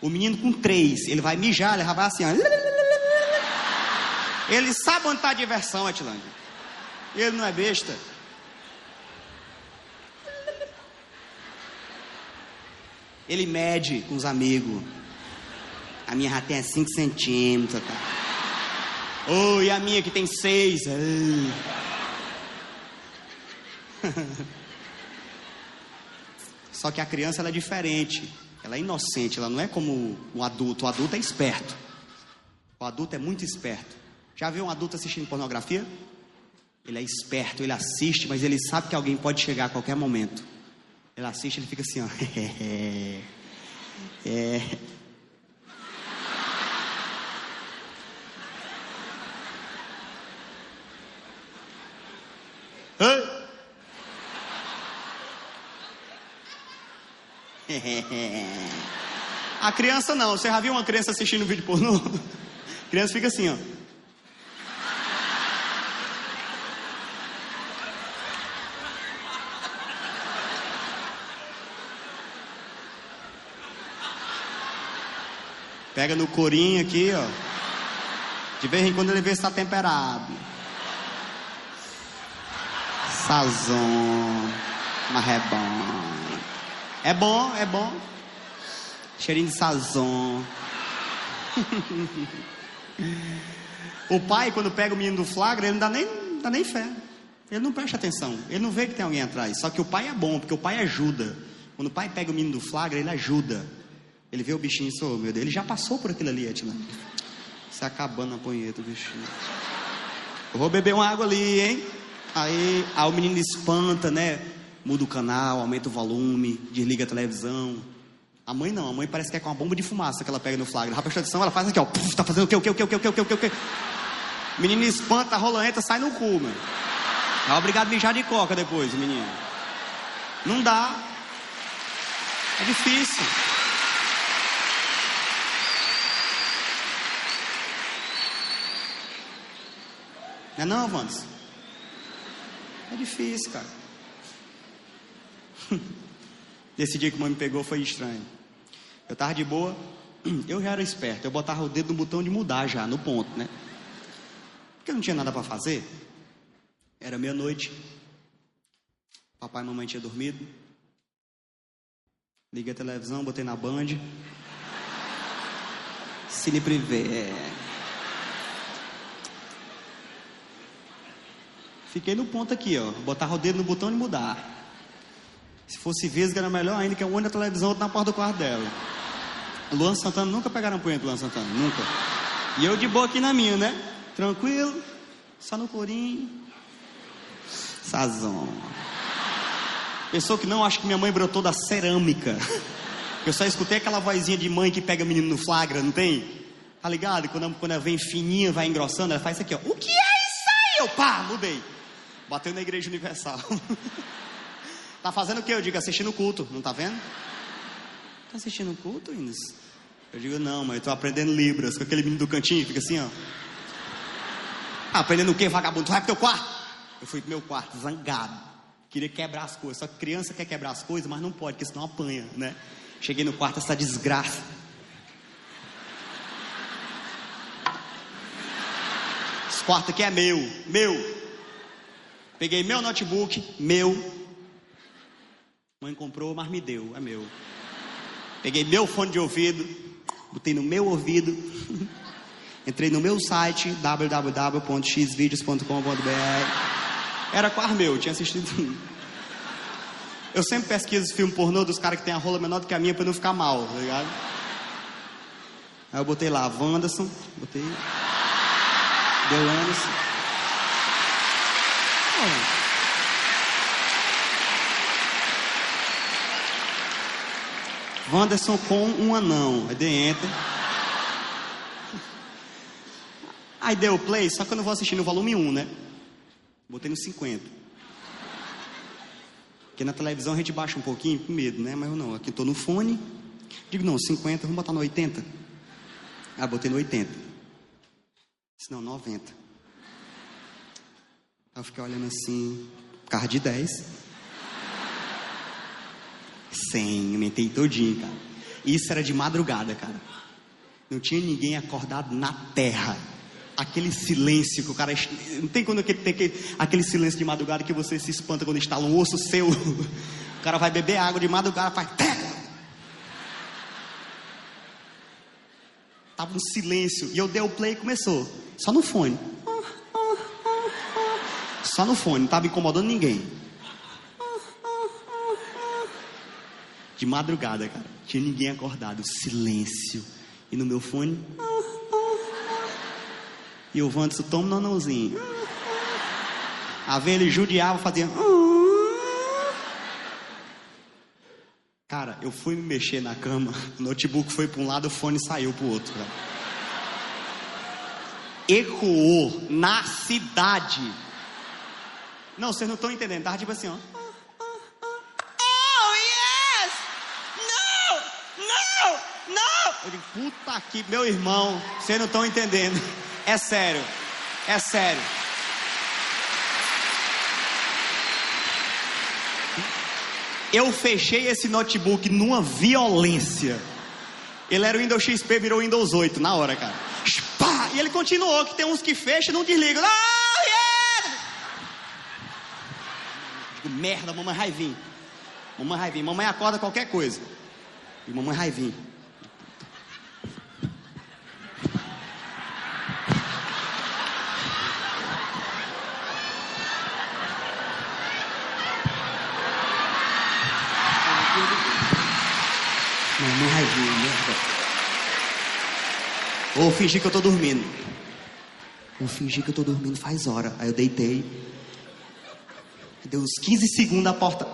O menino com 3, ele vai mijar, ele vai assim, ó. Ele sabe onde está a diversão, Atilândia. Ele não é besta. Ele mede com os amigos. A minha já tem 5 centímetros. Tá? Oh, e a minha que tem 6. Só que a criança ela é diferente. Ela é inocente, ela não é como o adulto. O adulto é esperto. O adulto é muito esperto. Já viu um adulto assistindo pornografia? Ele é esperto, ele assiste, mas ele sabe que alguém pode chegar a qualquer momento. Ele assiste, ele fica assim, ó. é. A criança não. Você já viu uma criança assistindo vídeo pornô? A criança fica assim, ó. Pega no corinho aqui, ó. De vez em quando ele vê se está temperado. Sazon. Mas é bom. É bom, é bom. Cheirinho de sazon. o pai, quando pega o menino do flagra, ele não dá nem, não dá nem fé. Ele não presta atenção. Ele não vê que tem alguém atrás. Só que o pai é bom, porque o pai ajuda. Quando o pai pega o menino do flagra, ele ajuda. Ele vê o bichinho e oh, meu Deus, ele já passou por aquilo ali, Etna. Se acabando a punheta, o bichinho. Eu vou beber uma água ali, hein? Aí, aí o menino espanta, né? Muda o canal, aumenta o volume, desliga a televisão. A mãe não, a mãe parece que é com uma bomba de fumaça que ela pega no flagra. A atenção, ela faz aqui, ó. Puf, tá fazendo o quê? O quê? O quê? O quê? O quê? O quê? O quê? O quê? Menino espanta, rola, entra, sai no cu, mano. É obrigado a mijar de coca depois, menino. Não dá. É difícil. Não é não, Vandes? É difícil, cara. Esse dia que a mãe me pegou foi estranho. Eu tava de boa, eu já era esperto, eu botava o dedo no botão de mudar já, no ponto, né? Porque eu não tinha nada para fazer. Era meia-noite. Papai e mamãe tinham dormido. Liguei a televisão, botei na Band. Cine Privé. Fiquei no ponto aqui, ó. Botava o dedo no botão de mudar. Se fosse Vesga era melhor ainda, que olho na televisão, na porta do quarto dela. Luan Santana nunca pegaram punho do Luan Santana, nunca. E eu de boa aqui na minha, né? Tranquilo, só no corinho. Sazon. Pessoa que não acha que minha mãe brotou da cerâmica. Eu só escutei aquela vozinha de mãe que pega menino no flagra, não tem? Tá ligado? Quando, quando ela vem fininha, vai engrossando, ela faz isso aqui, ó. O que é isso aí? Eu, pá, mudei. Bateu na igreja universal. tá fazendo o que? Eu digo, assistindo o culto, não tá vendo? Tá assistindo o culto, Inês? Eu digo, não, mas eu tô aprendendo Libras, com aquele menino do cantinho, fica assim, ó. Ah, aprendendo o quê, vagabundo? Tu vai pro teu quarto? Eu fui pro meu quarto, zangado. Queria quebrar as coisas. Só que criança quer quebrar as coisas, mas não pode, porque senão apanha, né? Cheguei no quarto, essa desgraça. Esse quarto aqui é meu, meu. Peguei meu notebook, meu. Mãe comprou, mas me deu, é meu. Peguei meu fone de ouvido, botei no meu ouvido. Entrei no meu site www.xvideos.com.br. Era quase meu, tinha assistido. Eu sempre pesquiso filme pornô dos caras que tem a rola menor do que a minha pra não ficar mal, tá ligado? Aí eu botei lá, Wanderson, botei. Delanis. Wanderson com um anão. Aí dei enter. Aí deu play, só que eu não vou assistir no volume 1, né? Botei no 50. Porque na televisão a gente baixa um pouquinho com medo, né? Mas eu não, aqui estou no fone. Digo, não, 50, vamos botar no 80. Ah, botei no 80. Senão, 90. Aí eu fiquei olhando assim, carro de 10. 100, aumentei todinho, cara. Isso era de madrugada, cara. Não tinha ninguém acordado na terra. Aquele silêncio que o cara. Não tem quando tem aquele, silêncio de madrugada que você se espanta quando instala um osso seu. O cara vai beber água de madrugada, faz. Tava um silêncio. E eu dei o play e começou. Só no fone. Só no fone, não estava incomodando ninguém. De madrugada, cara. Tinha ninguém acordado. Silêncio. E no meu fone. E o Wanderson, toma no anãozinho. A ver ele judiava, fazia. Cara, eu fui me mexer na cama, o notebook foi para um lado, o fone saiu para o outro. Cara. Ecoou na cidade. Não, vocês não estão entendendo. Tava tipo assim, ó. Oh, yes! Não! Não! Não! Eu digo, puta que, meu irmão, vocês não estão entendendo. É sério. É sério. Eu fechei esse notebook numa violência. Ele era o Windows XP, virou Windows 8 na hora, cara. E ele continuou, que tem uns que fecham e não desligam. Ah! Digo, merda, mamãe vai vir. Mamãe vai vir. Mamãe acorda qualquer coisa. E mamãe vai vir. Mamãe vai vir, merda. Vou fingir que eu tô dormindo. Vou fingir que eu tô dormindo faz hora. Aí eu deitei. Deu uns 15 segundos a porta.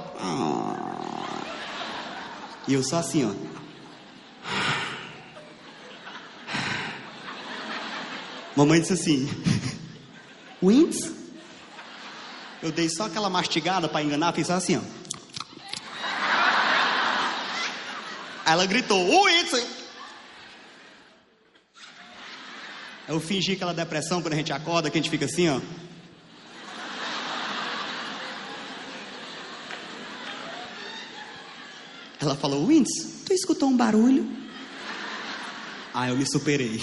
E eu só assim, ó. Mamãe disse assim: Wins? Eu dei só aquela mastigada para enganar, fiz só assim, ó. Aí ela gritou: Wins! Eu fingi aquela depressão quando a gente acorda, que a gente fica assim, ó. Ela falou, Wins, tu escutou um barulho? Ah, eu me superei.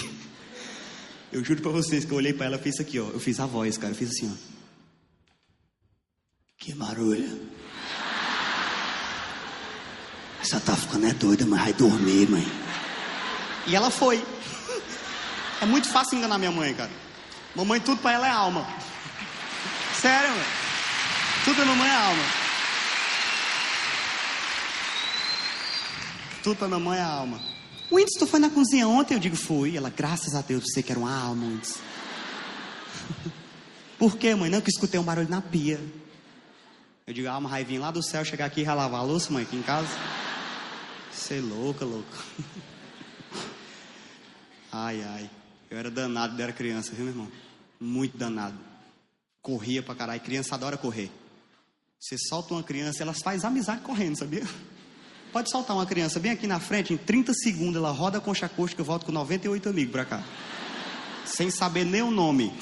Eu juro pra vocês que eu olhei pra ela e fiz aqui, ó. Eu fiz a voz, cara. Eu fiz assim, ó. Que barulho. Essa tá ficando é doida, mas vai dormir, mãe. E ela foi. É muito fácil enganar minha mãe, cara. Mamãe, tudo pra ela é alma. Sério, mano. Tudo pra mamãe é alma. Tudo pra mamãe é alma. Winds, tu foi na cozinha ontem? Eu digo, fui. Ela, graças a Deus, você que era uma alma, Winds. Por quê, mãe? Não, que escutei um barulho na pia. Eu digo, alma vir lá do céu, chegar aqui e lavar a louça, mãe, aqui em casa. Você é louca, louca. Ai, ai. Eu era danado quando era criança, viu, meu irmão? Muito danado. Corria pra caralho. Criança adora correr. Você solta uma criança, elas faz amizade correndo, sabia? Pode soltar uma criança bem aqui na frente, em 30 segundos ela roda a concha acústica, eu volto com 98 amigos pra cá. Sem saber nem o nome.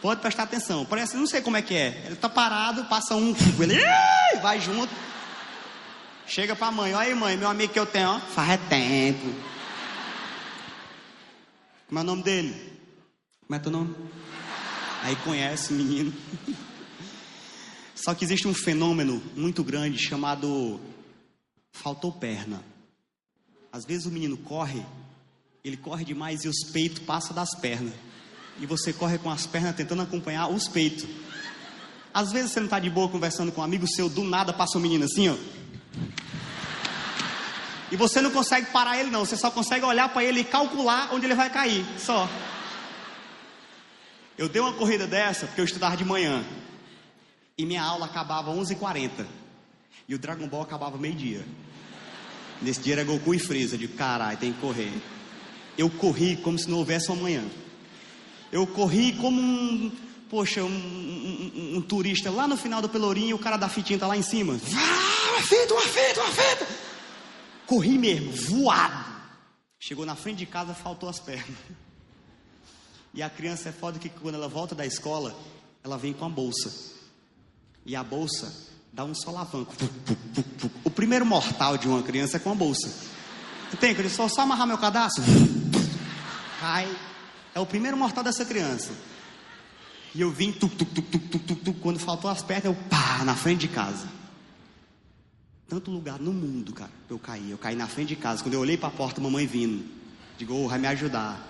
Pode prestar atenção. Parece, não sei como é que é. Ele tá parado, passa um, ele vai junto. Chega pra mãe, olha aí mãe, meu amigo que eu tenho, ó, faz tempo. Como é o nome dele? Como é teu nome? Aí conhece o menino. Só que existe um fenômeno muito grande chamado faltou perna. Às vezes o menino corre, ele corre demais e os peitos passam das pernas. E você corre com as pernas tentando acompanhar os peitos. Às vezes você não está de boa conversando com um amigo seu, do nada passa um menino assim, ó. E você não consegue parar ele, não. Você só consegue olhar para ele e calcular onde ele vai cair. Só. Eu dei uma corrida dessa porque eu estudava de manhã. E minha aula acabava 11h40. E o Dragon Ball acabava meio-dia. Nesse dia era Goku e Freeza. De caralho, tem que correr. Eu corri como se não houvesse um amanhã. Eu corri como um. Poxa, um, um, um turista lá no final do Pelourinho. O cara da fitinha tá lá em cima. Ah, uma fita, uma fita, uma fita. Corri mesmo, voado. Chegou na frente de casa, faltou as pernas. E a criança é foda que quando ela volta da escola, ela vem com a bolsa. E a bolsa dá um solavanco. O primeiro mortal de uma criança é com a bolsa. Tem, que só, só amarrar meu cadastro. Cai. É o primeiro mortal dessa criança. E eu vim, tuc, quando faltou as pernas, eu pá, na frente de casa tanto lugar no mundo, cara, eu caí. Eu caí na frente de casa. Quando eu olhei para a porta, mamãe vindo. Digo, oh, vai me ajudar.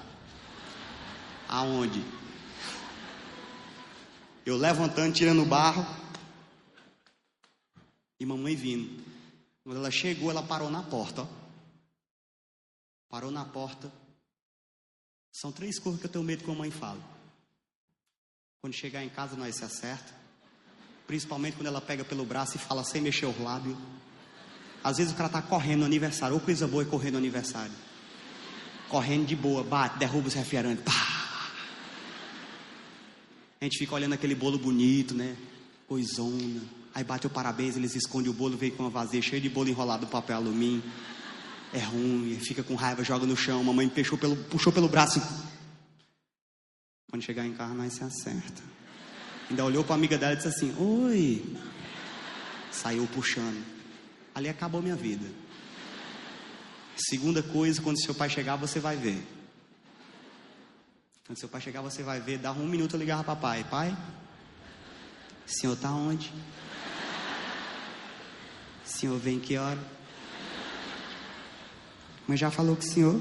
Aonde? Eu levantando, tirando o barro. E mamãe vindo. Quando ela chegou, ela parou na porta. Ó. Parou na porta. São três coisas que eu tenho medo que a mãe fala. Quando chegar em casa, nós se acerta. Principalmente quando ela pega pelo braço e fala sem mexer o lábio. Às vezes o cara está correndo no aniversário, ou coisa boa é correr no aniversário. Correndo de boa, bate, derruba os refrigerantes, pá. A gente fica olhando aquele bolo bonito, né? Coisona. Aí bate o parabéns, eles escondem o bolo, vem com uma vazia cheia de bolo enrolado no papel alumínio. É ruim, fica com raiva, joga no chão. Mamãe puxou pelo, puxou pelo braço. Quando chegar em casa, nós se acerta. Ainda olhou para a amiga dela e disse assim: Oi. Saiu puxando. Ali acabou minha vida. Segunda coisa, quando seu pai chegar, você vai ver. Quando seu pai chegar, você vai ver. Dá um minuto eu ligava para papai. Pai, senhor está onde? Senhor vem que hora? Mas já falou que senhor?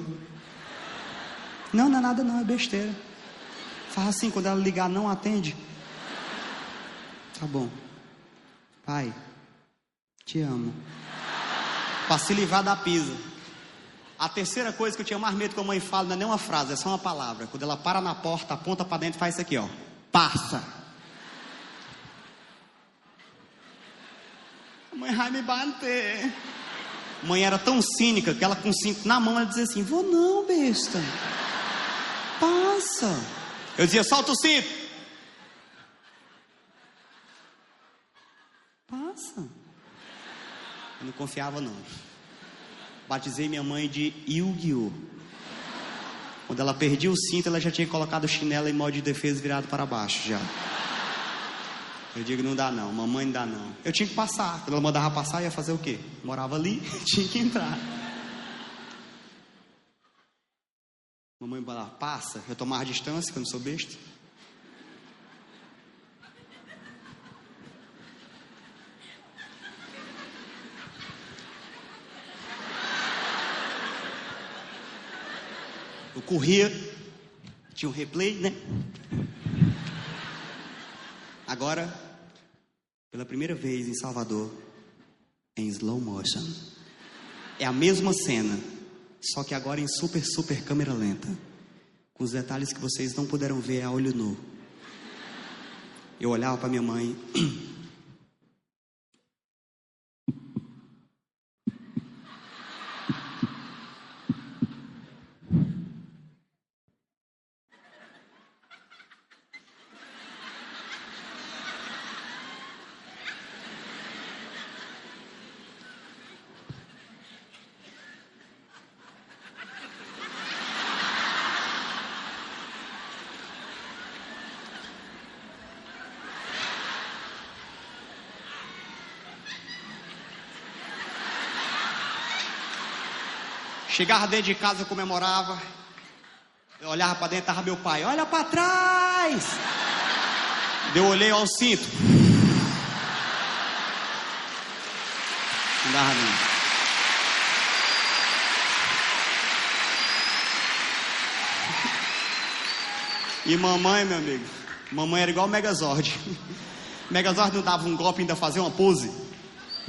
Não, não é nada não, é besteira. Faz assim, quando ela ligar, não atende. Tá bom. Pai, te amo. Para se livrar da pisa. A terceira coisa que eu tinha mais medo que a mãe fala não é nem uma frase, é só uma palavra. Quando ela para na porta, aponta para dentro, faz isso aqui, ó. Passa. Mãe vai me bater. Mãe era tão cínica que ela com cinto na mão ela dizia assim: Vou não, besta. Passa. Eu dizia: Solta o cinto. Passa. Não confiava não. Batizei minha mãe de Yu-Gi-Oh! Quando ela perdia o cinto, ela já tinha colocado o chinelo em modo de defesa virado para baixo já. Eu digo, não dá não, mamãe não dá não. Eu tinha que passar. Quando ela mandava passar, ia fazer o quê? Morava ali, tinha que entrar. Mamãe falava, passa. Eu tomava distância, que eu não sou besta. Corria, tinha um replay, né? Agora, pela primeira vez em Salvador, em slow motion. É a mesma cena, só que agora em super, super câmera lenta. Com os detalhes que vocês não puderam ver a olho nu. Eu olhava para minha mãe. Chegava dentro de casa, eu comemorava. Eu olhava para dentro, estava meu pai. Olha para trás! Eu olhei ao cinto. Não dava. E mamãe, meu amigo, mamãe era igual o Megazord. Megazord não dava um golpe ainda fazia uma pose.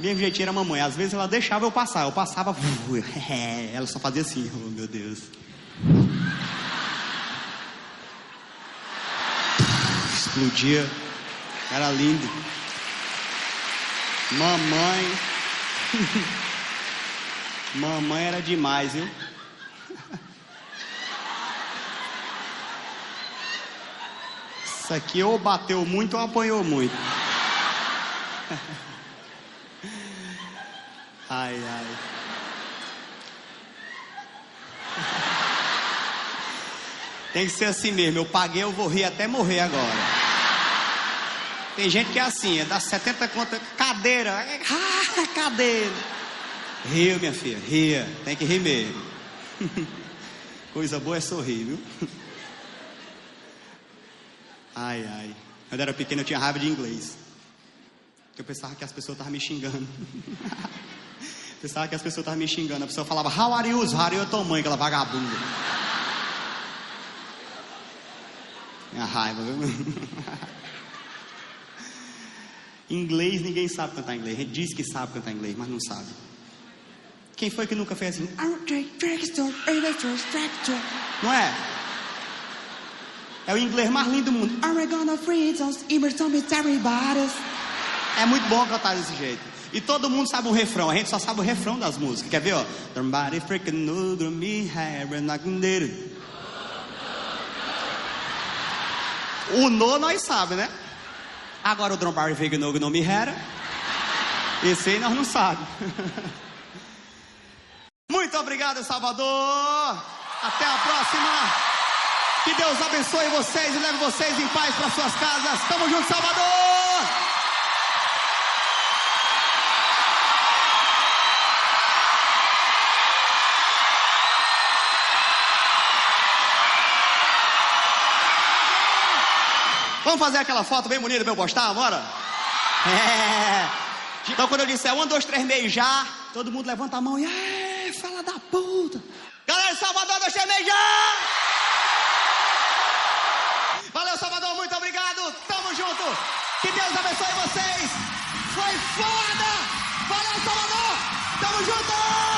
Mesmo jeitinho era mamãe. Às vezes ela deixava eu passar. Eu passava, ela só fazia assim. Oh, meu Deus. Explodia. Era lindo. Mamãe. mamãe era demais, viu? Isso aqui ou bateu muito ou apanhou muito. Ai, ai. Tem que ser assim mesmo. Eu paguei, eu vou rir até morrer agora. Tem gente que é assim, é das 70 contas, cadeira, ah, cadeira. Rio, minha filha, ria, tem que rir mesmo. Coisa boa é sorrir, viu? Ai, ai. Quando era pequeno eu tinha raiva de inglês. Eu pensava que as pessoas estavam me xingando. Pensava que as pessoas estavam me xingando. A pessoa falava, how are you? How are you? tua mãe, aquela vagabunda. Minha raiva, viu? inglês, ninguém sabe cantar inglês. A gente diz que sabe cantar inglês, mas não sabe. Quem foi que nunca fez assim? Não é? É o inglês mais lindo do mundo. É muito bom cantar desse jeito. E todo mundo sabe o refrão, a gente só sabe o refrão das músicas. Quer ver, ó? O no nós sabe, né? Agora o Drombari Fegnog não me era. Esse aí nós não sabe. Muito obrigado, Salvador. Até a próxima. Que Deus abençoe vocês e leve vocês em paz para suas casas. Tamo junto, Salvador. Vamos fazer aquela foto bem bonita pra eu postar, bora? É. Então quando eu disser um, dois, três, meio já, todo mundo levanta a mão e é, fala da puta. Galera Salvador, dois, três, meio já! Valeu, Salvador, muito obrigado. Tamo junto. Que Deus abençoe vocês. Foi foda! Valeu, Salvador! Tamo junto!